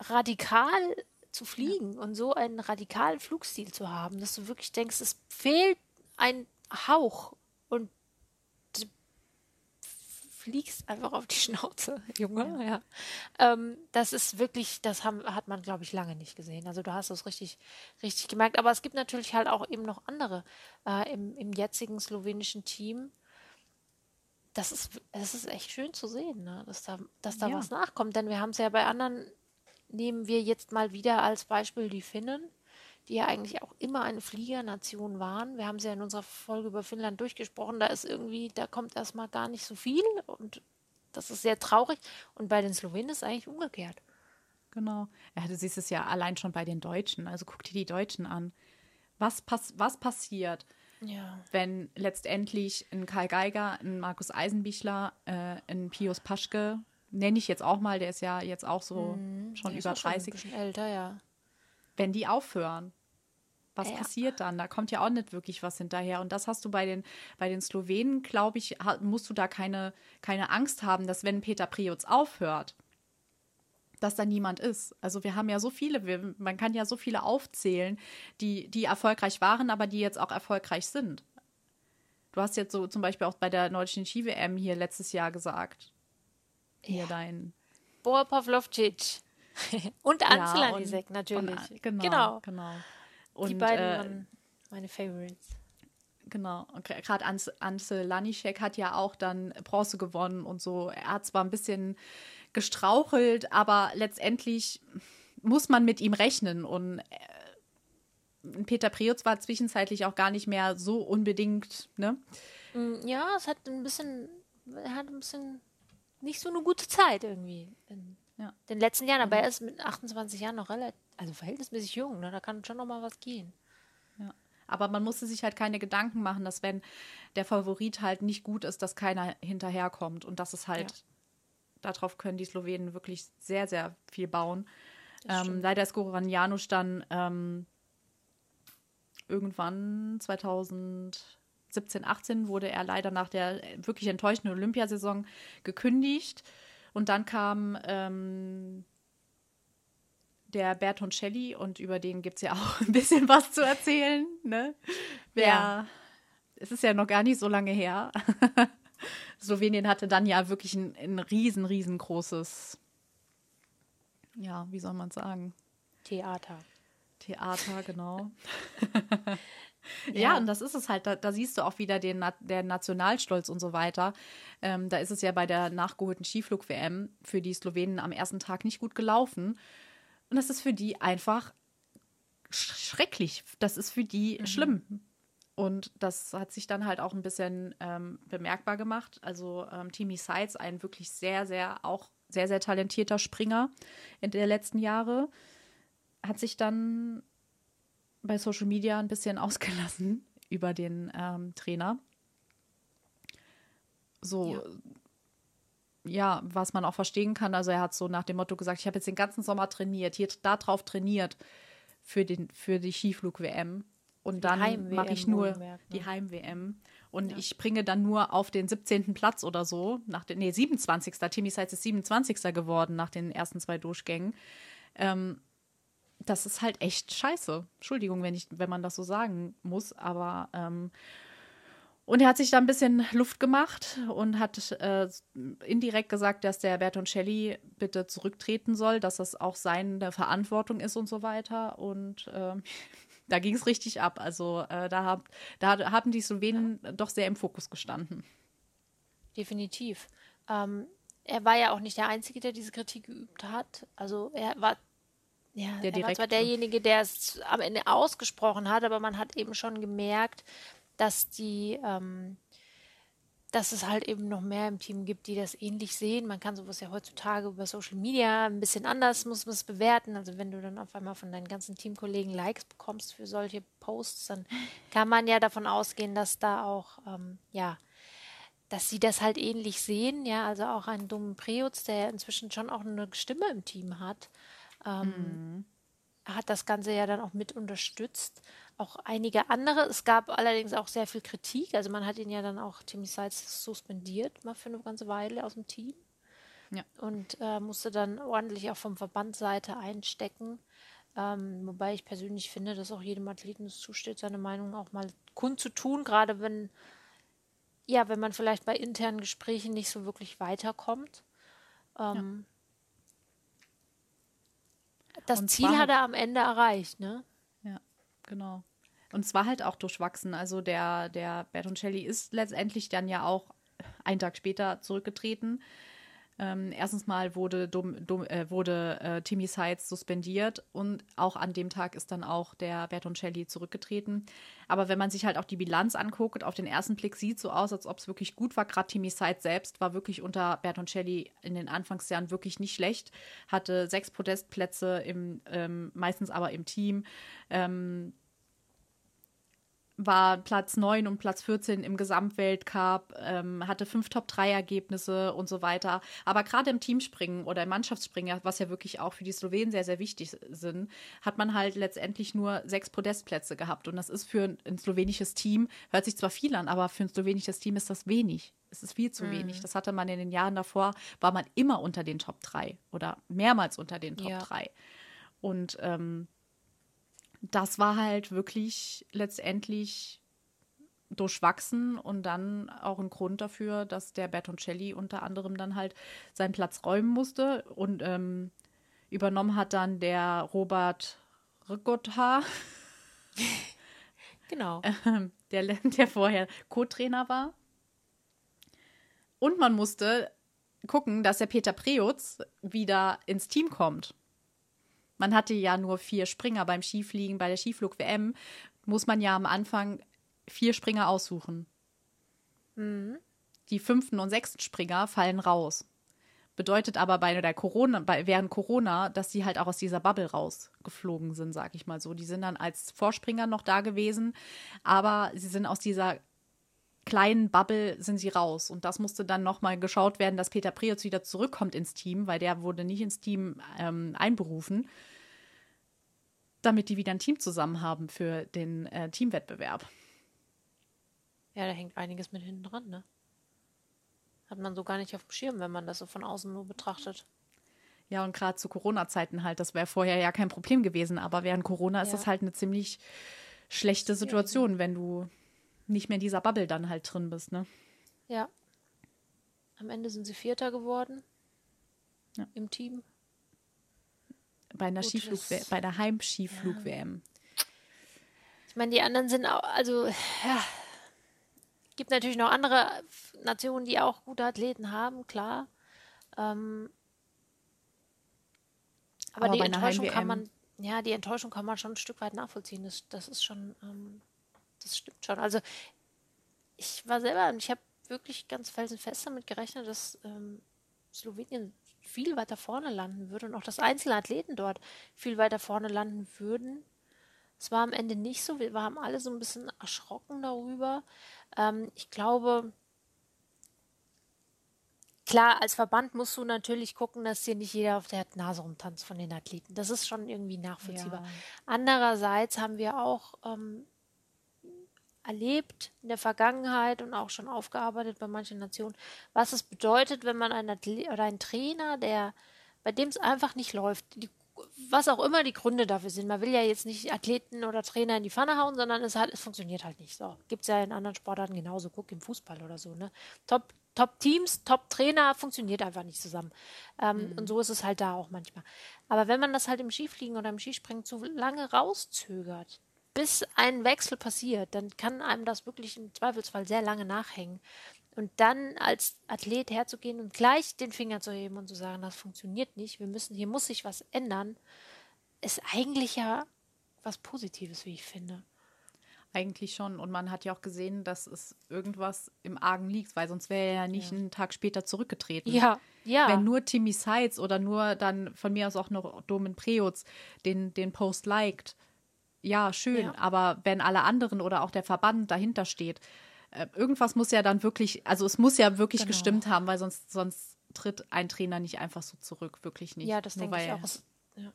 radikal zu fliegen ja. und so einen radikalen Flugstil zu haben, dass du wirklich denkst, es fehlt ein Hauch und du fliegst einfach auf die Schnauze, Junge, ja. ja. Ähm, das ist wirklich, das haben, hat man, glaube ich, lange nicht gesehen. Also du hast es richtig, richtig gemerkt. Aber es gibt natürlich halt auch eben noch andere äh, im, im jetzigen slowenischen Team, das ist, das ist echt schön zu sehen, ne? dass da, dass da ja. was nachkommt. Denn wir haben es ja bei anderen nehmen wir jetzt mal wieder als Beispiel die Finnen, die ja eigentlich auch immer eine Fliegernation waren. Wir haben sie ja in unserer Folge über Finnland durchgesprochen. Da ist irgendwie, da kommt erstmal gar nicht so viel und das ist sehr traurig. Und bei den Slowenen ist es eigentlich umgekehrt. Genau. Ja, du siehst es ja allein schon bei den Deutschen. Also guck dir die Deutschen an. Was, pass was passiert, ja. wenn letztendlich ein Karl Geiger, ein Markus Eisenbichler, äh, ein Pius Paschke nenne ich jetzt auch mal, der ist ja jetzt auch so mhm, schon über 30. Schon älter, ja. Wenn die aufhören, was ja. passiert dann? Da kommt ja auch nicht wirklich was hinterher. Und das hast du bei den, bei den Slowenen, glaube ich, musst du da keine, keine Angst haben, dass wenn Peter Priutz aufhört, dass da niemand ist. Also wir haben ja so viele, wir, man kann ja so viele aufzählen, die, die erfolgreich waren, aber die jetzt auch erfolgreich sind. Du hast jetzt so zum Beispiel auch bei der deutschen Ski-WM hier letztes Jahr gesagt, hier ja. dein. Boa Pavlovcic. und Ansel ja, Anisek natürlich. Und, genau, genau. genau. Und, Die beiden äh, waren meine Favorites. Genau. Gerade Ansel Lanischek hat ja auch dann Bronze gewonnen und so. Er hat zwar ein bisschen gestrauchelt, aber letztendlich muss man mit ihm rechnen. Und äh, Peter Preutz war zwischenzeitlich auch gar nicht mehr so unbedingt, ne? Mm, ja, es hat ein bisschen, er hat ein bisschen nicht so eine gute Zeit irgendwie in ja. den letzten Jahren, aber er ist mit 28 Jahren noch relativ, also verhältnismäßig jung, ne? Da kann schon noch mal was gehen. Ja. Aber man musste sich halt keine Gedanken machen, dass wenn der Favorit halt nicht gut ist, dass keiner hinterherkommt. Und das ist halt, ja. darauf können die Slowenen wirklich sehr, sehr viel bauen. Ähm, leider ist Goran Janusz dann ähm, irgendwann 2017, 18 wurde er leider nach der wirklich enttäuschenden Olympiasaison gekündigt. Und dann kam ähm, der Bertoncelli und über den gibt es ja auch ein bisschen was zu erzählen. Ne? Wer, ja. Es ist ja noch gar nicht so lange her. Slowenien hatte dann ja wirklich ein, ein riesen, riesengroßes ja, wie soll man sagen? Theater. Theater, genau. ja. ja. und das ist es halt. Da, da, siehst du auch wieder den, der Nationalstolz und so weiter. Ähm, da ist es ja bei der nachgeholten Skiflug-WM für die Slowenen am ersten Tag nicht gut gelaufen. Und das ist für die einfach schrecklich. Das ist für die mhm. schlimm. Und das hat sich dann halt auch ein bisschen ähm, bemerkbar gemacht. Also ähm, Timmy Sides, ein wirklich sehr, sehr auch sehr, sehr talentierter Springer in der letzten Jahre, hat sich dann bei Social Media ein bisschen ausgelassen über den ähm, Trainer. So, ja. ja. was man auch verstehen kann. Also er hat so nach dem Motto gesagt, ich habe jetzt den ganzen Sommer trainiert, hier darauf trainiert für, den, für die Skiflug-WM. Und dann mache ich nur ne? die Heim-WM. Und ja. ich bringe dann nur auf den 17. Platz oder so, nach den, nee, 27. Timmy Seitz ist 27. geworden nach den ersten zwei Durchgängen. Ähm, das ist halt echt scheiße. Entschuldigung, wenn, ich, wenn man das so sagen muss, aber ähm, und er hat sich da ein bisschen Luft gemacht und hat äh, indirekt gesagt, dass der Bertoncelli bitte zurücktreten soll, dass das auch seine Verantwortung ist und so weiter. Und äh, da ging es richtig ab. Also äh, da, hab, da haben die Slowenen ja. doch sehr im Fokus gestanden. Definitiv. Ähm, er war ja auch nicht der Einzige, der diese Kritik geübt hat. Also er war, ja, der er war zwar derjenige, der es am Ende ausgesprochen hat, aber man hat eben schon gemerkt, dass die ähm, dass es halt eben noch mehr im Team gibt, die das ähnlich sehen. Man kann sowas ja heutzutage über Social Media ein bisschen anders, muss man es bewerten. Also wenn du dann auf einmal von deinen ganzen Teamkollegen Likes bekommst für solche Posts, dann kann man ja davon ausgehen, dass da auch, ähm, ja, dass sie das halt ähnlich sehen. Ja, also auch einen dummen Preutz, der inzwischen schon auch eine Stimme im Team hat, ähm, mhm. hat das Ganze ja dann auch mit unterstützt auch einige andere. Es gab allerdings auch sehr viel Kritik. Also man hat ihn ja dann auch, Timmy Sides, suspendiert, mal für eine ganze Weile aus dem Team. Ja. Und äh, musste dann ordentlich auch vom Verbandseite einstecken. Ähm, wobei ich persönlich finde, dass auch jedem Athleten es zusteht, seine Meinung auch mal kundzutun, gerade wenn, ja, wenn man vielleicht bei internen Gesprächen nicht so wirklich weiterkommt. Ähm, ja. Das Und Ziel hat er am Ende erreicht, ne? Ja, genau. Und zwar halt auch durchwachsen. Also der, der Bertoncelli ist letztendlich dann ja auch einen Tag später zurückgetreten. Ähm, erstens mal wurde, Dom, Dom, äh, wurde äh, Timmy Sides suspendiert und auch an dem Tag ist dann auch der Bertoncelli zurückgetreten. Aber wenn man sich halt auch die Bilanz anguckt, auf den ersten Blick sieht so aus, als ob es wirklich gut war. Gerade Timmy Sides selbst war wirklich unter Bertoncelli in den Anfangsjahren wirklich nicht schlecht. Hatte sechs Podestplätze, im, ähm, meistens aber im Team. Ähm, war Platz 9 und Platz 14 im Gesamtweltcup, ähm, hatte fünf Top-3-Ergebnisse und so weiter. Aber gerade im Teamspringen oder im Mannschaftsspringen, was ja wirklich auch für die Slowenen sehr, sehr wichtig sind, hat man halt letztendlich nur sechs Podestplätze gehabt. Und das ist für ein slowenisches Team, hört sich zwar viel an, aber für ein slowenisches Team ist das wenig. Es ist viel zu mhm. wenig. Das hatte man in den Jahren davor, war man immer unter den Top 3 oder mehrmals unter den Top ja. 3. Und ähm, das war halt wirklich letztendlich durchwachsen und dann auch ein Grund dafür, dass der Bertoncelli unter anderem dann halt seinen Platz räumen musste und ähm, übernommen hat dann der Robert Rigotta. Genau. Ähm, der, der vorher Co-Trainer war. Und man musste gucken, dass der Peter Preutz wieder ins Team kommt. Man hatte ja nur vier Springer beim Skifliegen, bei der Skiflug-WM muss man ja am Anfang vier Springer aussuchen. Mhm. Die fünften und sechsten Springer fallen raus. Bedeutet aber bei der Corona, bei, während Corona, dass sie halt auch aus dieser Bubble rausgeflogen sind, sag ich mal so. Die sind dann als Vorspringer noch da gewesen, aber sie sind aus dieser kleinen Bubble sind sie raus. Und das musste dann nochmal geschaut werden, dass Peter Priots wieder zurückkommt ins Team, weil der wurde nicht ins Team ähm, einberufen, damit die wieder ein Team zusammen haben für den äh, Teamwettbewerb. Ja, da hängt einiges mit hinten dran, ne? Hat man so gar nicht auf dem Schirm, wenn man das so von außen nur betrachtet. Ja, und gerade zu Corona-Zeiten halt, das wäre vorher ja kein Problem gewesen, aber während Corona ja. ist das halt eine ziemlich schlechte Situation, wenn du nicht mehr in dieser Bubble dann halt drin bist, ne? Ja. Am Ende sind sie Vierter geworden. Ja. Im Team. Bei einer Skiflug bei der Heimskiflug-WM. Ja. Ich meine, die anderen sind auch, also, ja. Gibt natürlich noch andere Nationen, die auch gute Athleten haben, klar. Ähm, aber, aber die Enttäuschung kann man, ja, die Enttäuschung kann man schon ein Stück weit nachvollziehen. Das, das ist schon, ähm, das stimmt schon. Also ich war selber, ich habe wirklich ganz felsenfest damit gerechnet, dass ähm, Slowenien viel weiter vorne landen würde und auch dass einzelne Athleten dort viel weiter vorne landen würden. Es war am Ende nicht so. Wir waren alle so ein bisschen erschrocken darüber. Ähm, ich glaube, klar, als Verband musst du natürlich gucken, dass hier nicht jeder auf der Nase rumtanzt von den Athleten. Das ist schon irgendwie nachvollziehbar. Ja. Andererseits haben wir auch ähm, erlebt in der Vergangenheit und auch schon aufgearbeitet bei manchen Nationen, was es bedeutet, wenn man einen Athlet oder einen Trainer, der bei dem es einfach nicht läuft, die, was auch immer die Gründe dafür sind. Man will ja jetzt nicht Athleten oder Trainer in die Pfanne hauen, sondern es, hat, es funktioniert halt nicht. So gibt es ja in anderen Sportarten genauso. Guck im Fußball oder so. Ne? Top, Top Teams, Top Trainer funktioniert einfach nicht zusammen. Ähm, mhm. Und so ist es halt da auch manchmal. Aber wenn man das halt im Skifliegen oder im Skispringen zu lange rauszögert, bis ein Wechsel passiert, dann kann einem das wirklich im Zweifelsfall sehr lange nachhängen. Und dann als Athlet herzugehen und gleich den Finger zu heben und zu sagen, das funktioniert nicht, wir müssen, hier muss sich was ändern, ist eigentlich ja was Positives, wie ich finde. Eigentlich schon. Und man hat ja auch gesehen, dass es irgendwas im Argen liegt, weil sonst wäre er ja nicht ja. einen Tag später zurückgetreten. Ja, ja. Wenn nur Timmy Seitz oder nur dann von mir aus auch noch Domen Preutz den, den Post liked, ja, schön, ja. aber wenn alle anderen oder auch der Verband dahinter steht, äh, irgendwas muss ja dann wirklich, also es muss ja wirklich genau. gestimmt haben, weil sonst, sonst tritt ein Trainer nicht einfach so zurück, wirklich nicht. Ja, das Nur denke ich auch. Es, ja.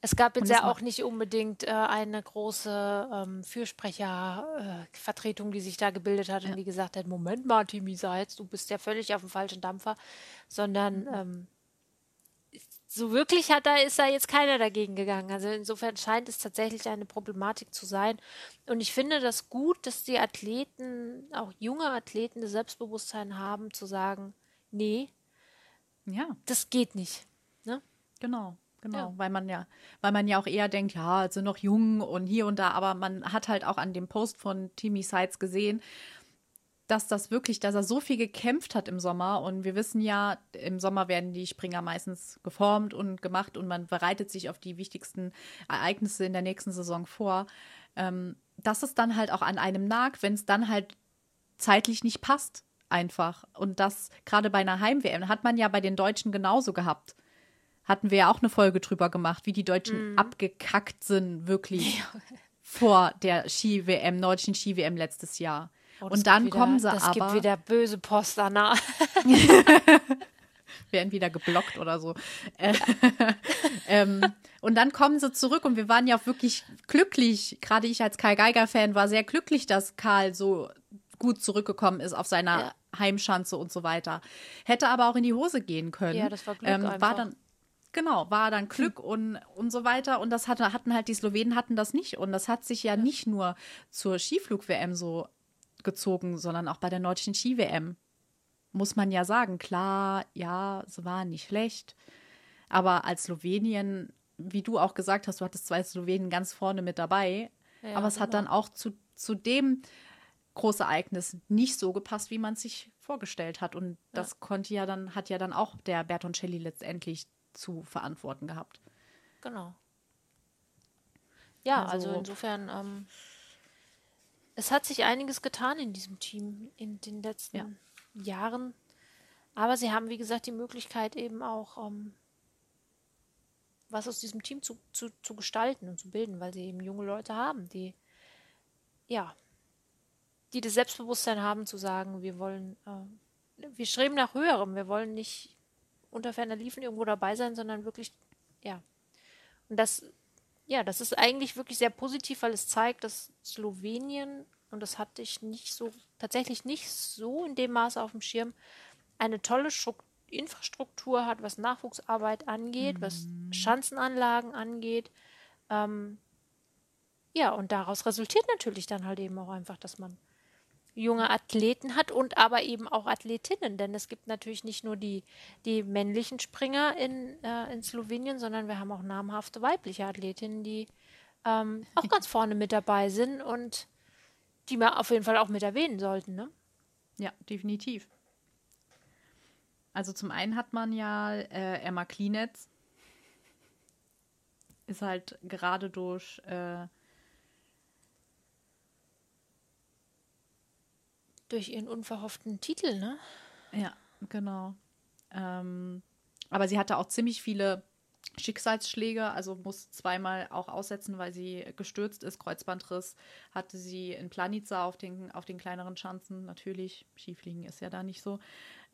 es gab jetzt ja auch nicht unbedingt äh, eine große ähm, Fürsprechervertretung, äh, die sich da gebildet hat ja. und die gesagt hat, Moment mal, Timi Seitz, du bist ja völlig auf dem falschen Dampfer, sondern mhm. ähm, so wirklich hat da ist da jetzt keiner dagegen gegangen. Also insofern scheint es tatsächlich eine Problematik zu sein. Und ich finde das gut, dass die Athleten, auch junge Athleten, das Selbstbewusstsein haben, zu sagen, nee, ja, das geht nicht. Ne? Genau. Genau, ja. weil man ja, weil man ja auch eher denkt, ja, sind noch jung und hier und da, aber man hat halt auch an dem Post von Timmy Sides gesehen, dass das wirklich, dass er so viel gekämpft hat im Sommer. Und wir wissen ja, im Sommer werden die Springer meistens geformt und gemacht und man bereitet sich auf die wichtigsten Ereignisse in der nächsten Saison vor. Ähm, dass es dann halt auch an einem nagt, wenn es dann halt zeitlich nicht passt, einfach. Und das gerade bei einer Heim-WM hat man ja bei den Deutschen genauso gehabt. Hatten wir ja auch eine Folge drüber gemacht, wie die Deutschen mm. abgekackt sind, wirklich ja. vor der Ski-WM, nordischen Ski-WM letztes Jahr. Oh, und dann wieder, kommen sie das aber. Es gibt wieder böse Post, Anna. werden wieder geblockt oder so. ähm, und dann kommen sie zurück und wir waren ja auch wirklich glücklich. Gerade ich als Karl Geiger-Fan war sehr glücklich, dass Karl so gut zurückgekommen ist auf seiner ja. Heimschanze und so weiter. Hätte aber auch in die Hose gehen können. Ja, das war Glück ähm, War dann Genau, war dann Glück hm. und, und so weiter. Und das hatte, hatten halt die Slowenen hatten das nicht. Und das hat sich ja, ja. nicht nur zur Skiflug-WM so gezogen, sondern auch bei der nordischen Ski-WM. Muss man ja sagen, klar, ja, es war nicht schlecht. Aber als Slowenien, wie du auch gesagt hast, du hattest zwei Slowenien ganz vorne mit dabei. Ja, aber es genau. hat dann auch zu, zu dem Großereignis nicht so gepasst, wie man sich vorgestellt hat. Und das ja. konnte ja dann, hat ja dann auch der Bertoncelli letztendlich zu verantworten gehabt. Genau. Ja, also, also insofern, ähm, es hat sich einiges getan in diesem Team in den letzten ja. Jahren. Aber sie haben, wie gesagt, die Möglichkeit eben auch, ähm, was aus diesem Team zu, zu, zu gestalten und zu bilden, weil sie eben junge Leute haben, die, ja, die das Selbstbewusstsein haben zu sagen, wir wollen, äh, wir streben nach höherem, wir wollen nicht unter ferner Liefen irgendwo dabei sein, sondern wirklich, ja. Und das, ja, das ist eigentlich wirklich sehr positiv, weil es zeigt, dass Slowenien, und das hatte ich nicht so, tatsächlich nicht so in dem Maße auf dem Schirm, eine tolle Struktur Infrastruktur hat, was Nachwuchsarbeit angeht, mhm. was Schanzenanlagen angeht. Ähm, ja, und daraus resultiert natürlich dann halt eben auch einfach, dass man junge Athleten hat und aber eben auch Athletinnen, denn es gibt natürlich nicht nur die, die männlichen Springer in, äh, in Slowenien, sondern wir haben auch namhafte weibliche Athletinnen, die ähm, auch ganz vorne mit dabei sind und die wir auf jeden Fall auch mit erwähnen sollten, ne? Ja, definitiv. Also zum einen hat man ja äh, Emma Klinetz. Ist halt gerade durch äh, durch ihren unverhofften Titel, ne? Ja, genau. Ähm, aber sie hatte auch ziemlich viele Schicksalsschläge, also muss zweimal auch aussetzen, weil sie gestürzt ist. Kreuzbandriss hatte sie in Planica auf den, auf den kleineren Schanzen. Natürlich, Skifliegen ist ja da nicht so.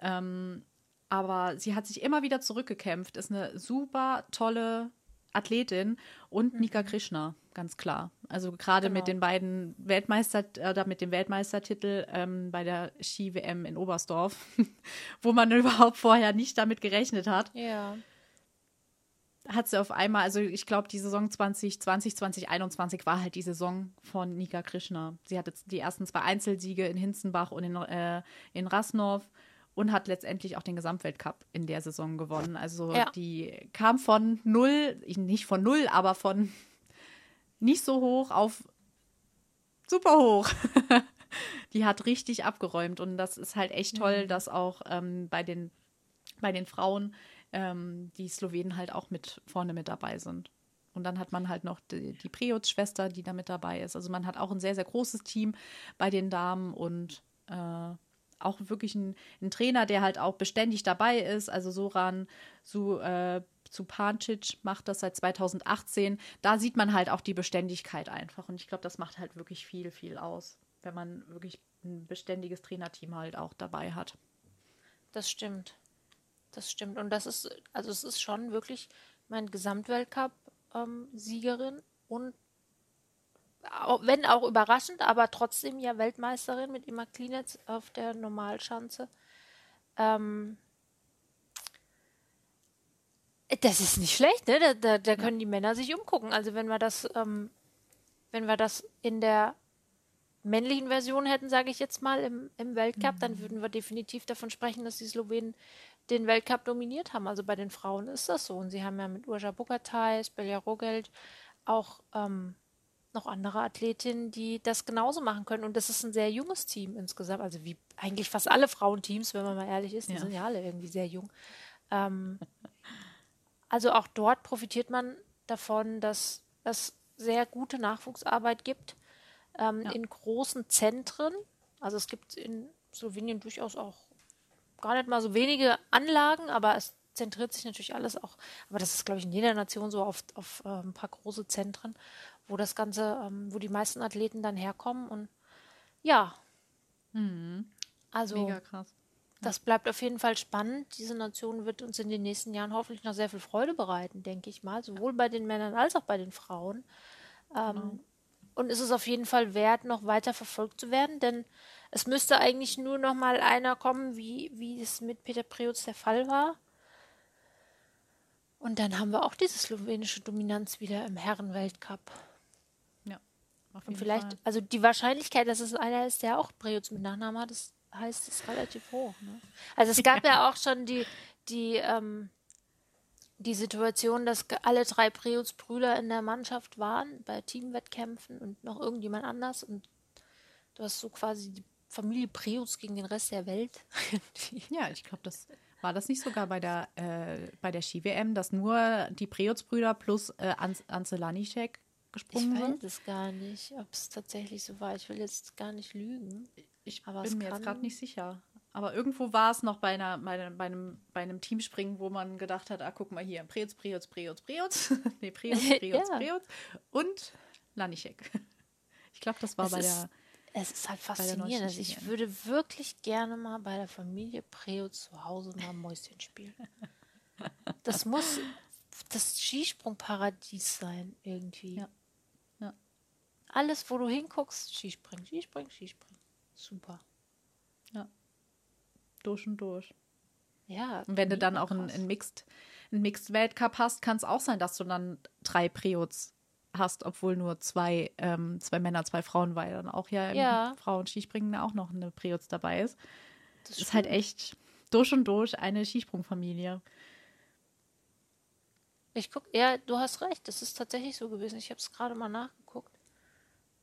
Ähm, aber sie hat sich immer wieder zurückgekämpft, ist eine super tolle Athletin und mhm. Nika Krishna, ganz klar. Also gerade genau. mit den beiden Weltmeister oder mit dem Weltmeistertitel ähm, bei der Ski-WM in Oberstdorf, wo man überhaupt vorher nicht damit gerechnet hat. Ja. Hat sie auf einmal, also ich glaube, die Saison 2020, 2021 war halt die Saison von Nika Krishna. Sie hatte die ersten zwei Einzelsiege in Hinzenbach und in, äh, in Rasnov und hat letztendlich auch den Gesamtweltcup in der Saison gewonnen. Also ja. die kam von null, nicht von null, aber von nicht so hoch auf super hoch. die hat richtig abgeräumt und das ist halt echt toll, mhm. dass auch ähm, bei den bei den Frauen ähm, die Slowenen halt auch mit vorne mit dabei sind. Und dann hat man halt noch die, die Preuts-Schwester, die da mit dabei ist. Also man hat auch ein sehr, sehr großes Team bei den Damen und äh, auch wirklich ein, ein, Trainer, der halt auch beständig dabei ist. Also Soran zu, äh, zu Pancic macht das seit 2018. Da sieht man halt auch die Beständigkeit einfach. Und ich glaube, das macht halt wirklich viel, viel aus, wenn man wirklich ein beständiges Trainerteam halt auch dabei hat. Das stimmt. Das stimmt. Und das ist, also es ist schon wirklich mein Gesamtweltcup-Siegerin ähm, und wenn auch überraschend, aber trotzdem ja Weltmeisterin mit Emma Klinetz auf der Normalschanze. Ähm, das ist nicht schlecht, ne? Da, da, da können die Männer sich umgucken. Also wenn wir das, ähm, wenn wir das in der männlichen Version hätten, sage ich jetzt mal, im, im Weltcup, mhm. dann würden wir definitiv davon sprechen, dass die Slowenen den Weltcup dominiert haben. Also bei den Frauen ist das so. Und sie haben ja mit Urja Bukatai, Spelja Rogelt auch ähm, noch andere Athletinnen, die das genauso machen können. Und das ist ein sehr junges Team insgesamt. Also wie eigentlich fast alle Frauenteams, wenn man mal ehrlich ist, die ja. sind ja alle irgendwie sehr jung. Ähm, also auch dort profitiert man davon, dass es sehr gute Nachwuchsarbeit gibt ähm, ja. in großen Zentren. Also es gibt in Slowenien durchaus auch gar nicht mal so wenige Anlagen, aber es zentriert sich natürlich alles auch, aber das ist, glaube ich, in jeder Nation so auf, auf äh, ein paar große Zentren wo das Ganze, ähm, wo die meisten Athleten dann herkommen und ja. Mhm. Also Mega krass. Das bleibt auf jeden Fall spannend. Diese Nation wird uns in den nächsten Jahren hoffentlich noch sehr viel Freude bereiten, denke ich mal, sowohl bei den Männern als auch bei den Frauen. Ähm, genau. Und es ist auf jeden Fall wert, noch weiter verfolgt zu werden, denn es müsste eigentlich nur noch mal einer kommen, wie, wie es mit Peter Preutz der Fall war. Und dann haben wir auch diese slowenische Dominanz wieder im Herrenweltcup. Und vielleicht, Fall. also die Wahrscheinlichkeit, dass es einer ist, der auch Preutz mit Nachnamen hat, das heißt, ist relativ hoch. Ne? Also es gab ja. ja auch schon die, die, ähm, die Situation, dass alle drei Preutz-Brüder in der Mannschaft waren bei Teamwettkämpfen und noch irgendjemand anders und du hast so quasi die Familie Preutz gegen den Rest der Welt. ja, ich glaube, das war das nicht sogar bei der, äh, bei der Ski-WM, dass nur die Preutz-Brüder plus äh, Lanischek gesprungen ich sind? weiß es gar nicht, ob es tatsächlich so war. Ich will jetzt gar nicht lügen. Ich bin mir jetzt gerade nicht sicher. Aber irgendwo war es noch bei, einer, bei, einem, bei, einem, bei einem Teamspringen, wo man gedacht hat, ah, guck mal hier, Preutz, Preutz, Preutz, Preutz. nee, Preutz, Preutz, ja. Preutz. Und Lanischek. Ich glaube, das war es bei ist, der es ist halt faszinierend. Also ich würde wirklich gerne mal bei der Familie Preo zu Hause mal Mäuschen spielen. Das muss das Skisprungparadies sein, irgendwie. Ja. Alles, wo du hinguckst, Skispringen, Skispringen, Skispringen. Super. Ja. Durch und durch. Ja. Und wenn du dann auch einen, einen Mixed, einen Mixed Weltcup hast, kann es auch sein, dass du dann drei Preos hast, obwohl nur zwei, ähm, zwei Männer, zwei Frauen, weil dann auch ja, ja. im Frauen-Skispringen auch noch eine Preutz dabei ist. Das ist halt echt durch und durch eine Skisprungfamilie. Ich guck, ja, du hast recht, das ist tatsächlich so gewesen. Ich habe es gerade mal nachgeguckt.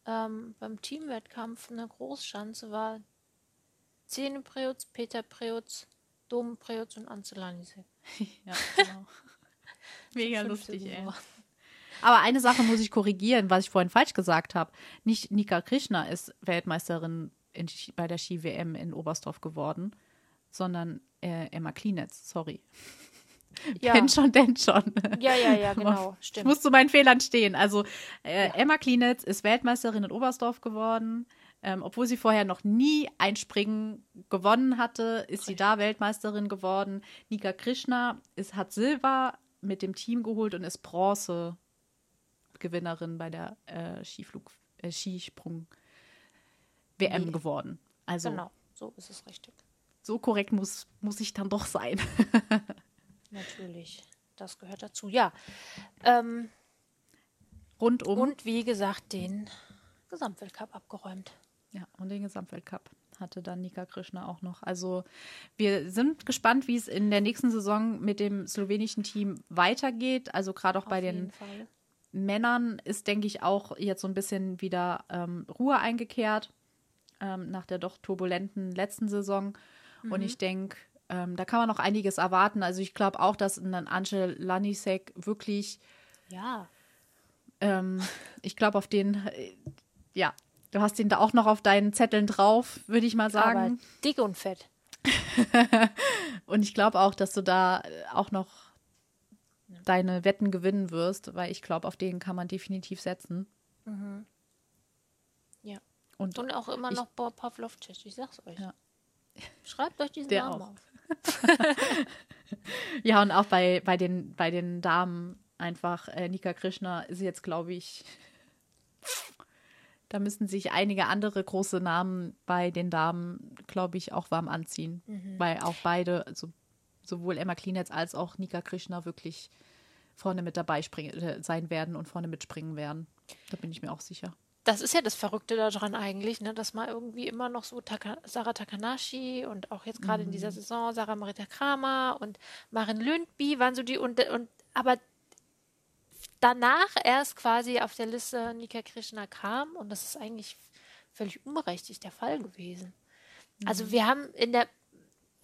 Ähm, beim Teamwettkampf in der Großschanze war Zene Preutz, Peter Preutz, Dom Preutz und Anzelanisek. ja, genau. Mega lustig, ey. Aber eine Sache muss ich korrigieren, was ich vorhin falsch gesagt habe. Nicht Nika Krishna ist Weltmeisterin in, bei der Ski-WM in Oberstdorf geworden, sondern äh, Emma Klinetz, sorry. Ja. Denn schon, denn schon. Ja, ja, ja, genau, stimmt. Ich muss zu meinen Fehlern stehen. Also äh, ja. Emma Klinetz ist Weltmeisterin in Oberstdorf geworden. Ähm, obwohl sie vorher noch nie ein Springen gewonnen hatte, ist sie da Weltmeisterin geworden. Nika Krishna ist, hat Silber mit dem Team geholt und ist Bronze Gewinnerin bei der äh, Skiflug, äh, Skisprung WM nee. geworden. Also genau, so ist es richtig. So korrekt muss, muss ich dann doch sein. Natürlich, das gehört dazu. Ja. Ähm, Rundum. Und wie gesagt, den Gesamtweltcup abgeräumt. Ja, und den Gesamtweltcup hatte dann Nika Krishna auch noch. Also wir sind gespannt, wie es in der nächsten Saison mit dem slowenischen Team weitergeht. Also gerade auch Auf bei den Fall. Männern ist, denke ich, auch jetzt so ein bisschen wieder ähm, Ruhe eingekehrt ähm, nach der doch turbulenten letzten Saison. Mhm. Und ich denke, ähm, da kann man noch einiges erwarten. Also ich glaube auch, dass ein Angel Lanisek wirklich. Ja. Ähm, ich glaube, auf den, äh, ja, du hast ihn da auch noch auf deinen Zetteln drauf, würde ich mal sagen. Aber dick und fett. und ich glaube auch, dass du da auch noch deine Wetten gewinnen wirst, weil ich glaube, auf den kann man definitiv setzen. Mhm. Ja. Und, und, auch immer ich, noch Bob Pavlovcic, ich sag's euch. Ja. Schreibt euch diesen Der Namen auch. auf. ja, und auch bei, bei, den, bei den Damen einfach, äh, Nika Krishna ist jetzt, glaube ich, da müssen sich einige andere große Namen bei den Damen, glaube ich, auch warm anziehen. Mhm. Weil auch beide, also sowohl Emma Klinetz als auch Nika Krishna wirklich vorne mit dabei springen, äh, sein werden und vorne mitspringen werden. Da bin ich mir auch sicher. Das ist ja das Verrückte daran eigentlich, ne, dass man irgendwie immer noch so Taka, Sarah Takanashi und auch jetzt gerade mhm. in dieser mhm. Saison Sarah Marita Kramer und Marin Lündby waren so die und, und aber danach erst quasi auf der Liste Nika Krishna kam und das ist eigentlich völlig unberechtigt der Fall gewesen. Also mhm. wir haben in der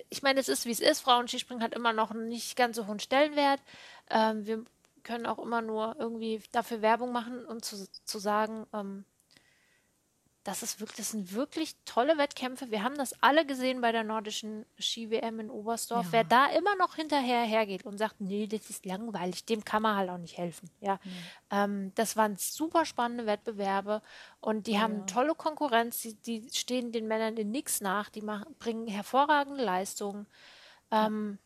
ich meine, es ist wie es ist. Frauenskispringen hat immer noch einen nicht ganz so hohen Stellenwert. Ähm, wir können auch immer nur irgendwie dafür Werbung machen, um zu, zu sagen, ähm, das, ist wirklich, das sind wirklich tolle Wettkämpfe. Wir haben das alle gesehen bei der nordischen Ski-WM in Oberstdorf. Ja. Wer da immer noch hinterher hergeht und sagt, nee, das ist langweilig, dem kann man halt auch nicht helfen. Ja, mhm. ähm, das waren super spannende Wettbewerbe und die ja. haben tolle Konkurrenz. Die, die, stehen den Männern in nichts nach. Die machen, bringen hervorragende Leistungen. Ähm,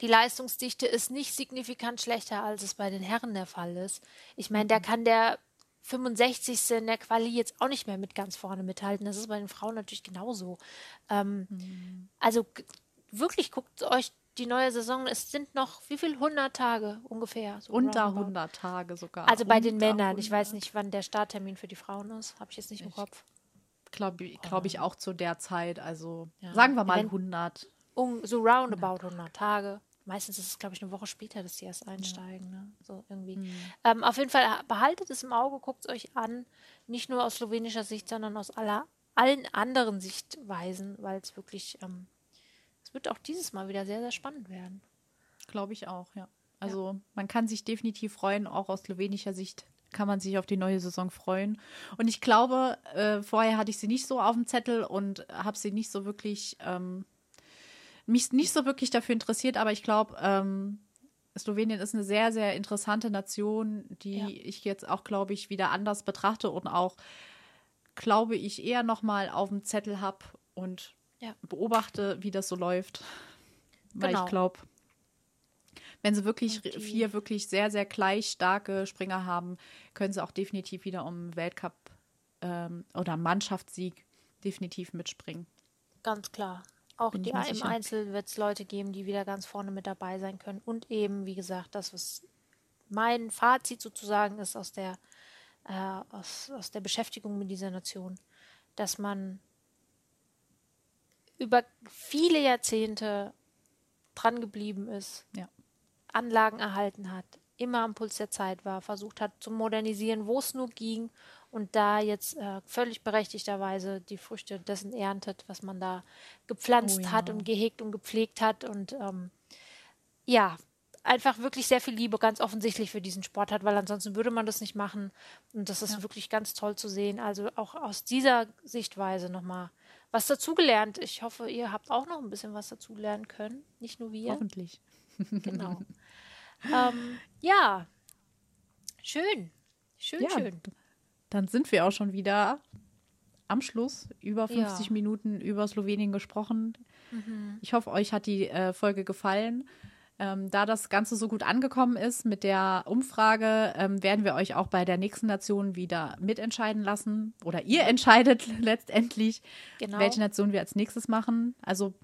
die Leistungsdichte ist nicht signifikant schlechter, als es bei den Herren der Fall ist. Ich meine, der mhm. kann der 65. in der Quali jetzt auch nicht mehr mit ganz vorne mithalten. Das ist bei den Frauen natürlich genauso. Ähm, mhm. Also wirklich guckt euch die neue Saison, es sind noch wie viel? 100 Tage ungefähr. So Unter roundabout. 100 Tage sogar. Also bei den Männern. 100. Ich weiß nicht, wann der Starttermin für die Frauen ist. Habe ich jetzt nicht im Kopf. Glaube glaub ich auch zu der Zeit. Also ja. sagen wir mal 100. Um, so roundabout 100 Tage meistens ist es, glaube ich, eine Woche später, dass die erst einsteigen. Ja. Ne? So irgendwie. Mhm. Ähm, auf jeden Fall behaltet es im Auge, guckt es euch an. Nicht nur aus slowenischer Sicht, sondern aus aller allen anderen Sichtweisen, weil es wirklich, ähm, es wird auch dieses Mal wieder sehr, sehr spannend werden. Glaube ich auch, ja. Also ja. man kann sich definitiv freuen, auch aus slowenischer Sicht kann man sich auf die neue Saison freuen. Und ich glaube, äh, vorher hatte ich sie nicht so auf dem Zettel und habe sie nicht so wirklich, ähm, mich nicht so wirklich dafür interessiert, aber ich glaube, ähm, Slowenien ist eine sehr, sehr interessante Nation, die ja. ich jetzt auch, glaube ich, wieder anders betrachte und auch, glaube ich, eher nochmal auf dem Zettel habe und ja. beobachte, wie das so läuft. Weil genau. ich glaube, wenn sie wirklich vier wirklich sehr, sehr gleich starke Springer haben, können sie auch definitiv wieder um Weltcup ähm, oder Mannschaftssieg definitiv mitspringen. Ganz klar. Auch die, im sicher. Einzel wird es Leute geben, die wieder ganz vorne mit dabei sein können. Und eben, wie gesagt, das, was mein Fazit sozusagen ist aus der, äh, aus, aus der Beschäftigung mit dieser Nation, dass man über viele Jahrzehnte dran geblieben ist, ja. Anlagen erhalten hat, immer am Puls der Zeit war, versucht hat zu modernisieren, wo es nur ging und da jetzt äh, völlig berechtigterweise die Früchte dessen erntet, was man da gepflanzt oh, ja. hat und gehegt und gepflegt hat und ähm, ja, einfach wirklich sehr viel Liebe ganz offensichtlich für diesen Sport hat, weil ansonsten würde man das nicht machen. Und das ist ja. wirklich ganz toll zu sehen. Also auch aus dieser Sichtweise nochmal was dazugelernt. Ich hoffe, ihr habt auch noch ein bisschen was dazulernen können. Nicht nur wir. Hoffentlich. Genau. ähm, ja, schön. Schön, ja, schön. Dann sind wir auch schon wieder am Schluss über 50 ja. Minuten über Slowenien gesprochen. Mhm. Ich hoffe, euch hat die äh, Folge gefallen. Ähm, da das Ganze so gut angekommen ist mit der Umfrage, ähm, werden wir euch auch bei der nächsten Nation wieder mitentscheiden lassen. Oder ihr entscheidet letztendlich, genau. welche Nation wir als nächstes machen. Also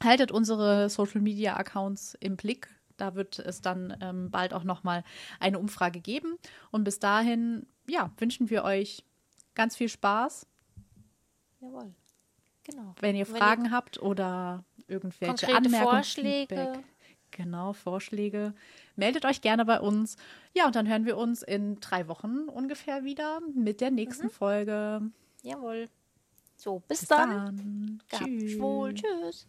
haltet unsere Social Media Accounts im Blick. Da wird es dann ähm, bald auch nochmal eine Umfrage geben. Und bis dahin, ja, wünschen wir euch ganz viel Spaß. Jawohl. Genau. Wenn ihr Fragen ihr habt oder irgendwelche Anmerkungen, Vorschläge. Feedback, genau, Vorschläge, meldet euch gerne bei uns. Ja, und dann hören wir uns in drei Wochen ungefähr wieder mit der nächsten mhm. Folge. Jawohl. So, bis, bis dann. dann. Tschüss. Wohl. Tschüss.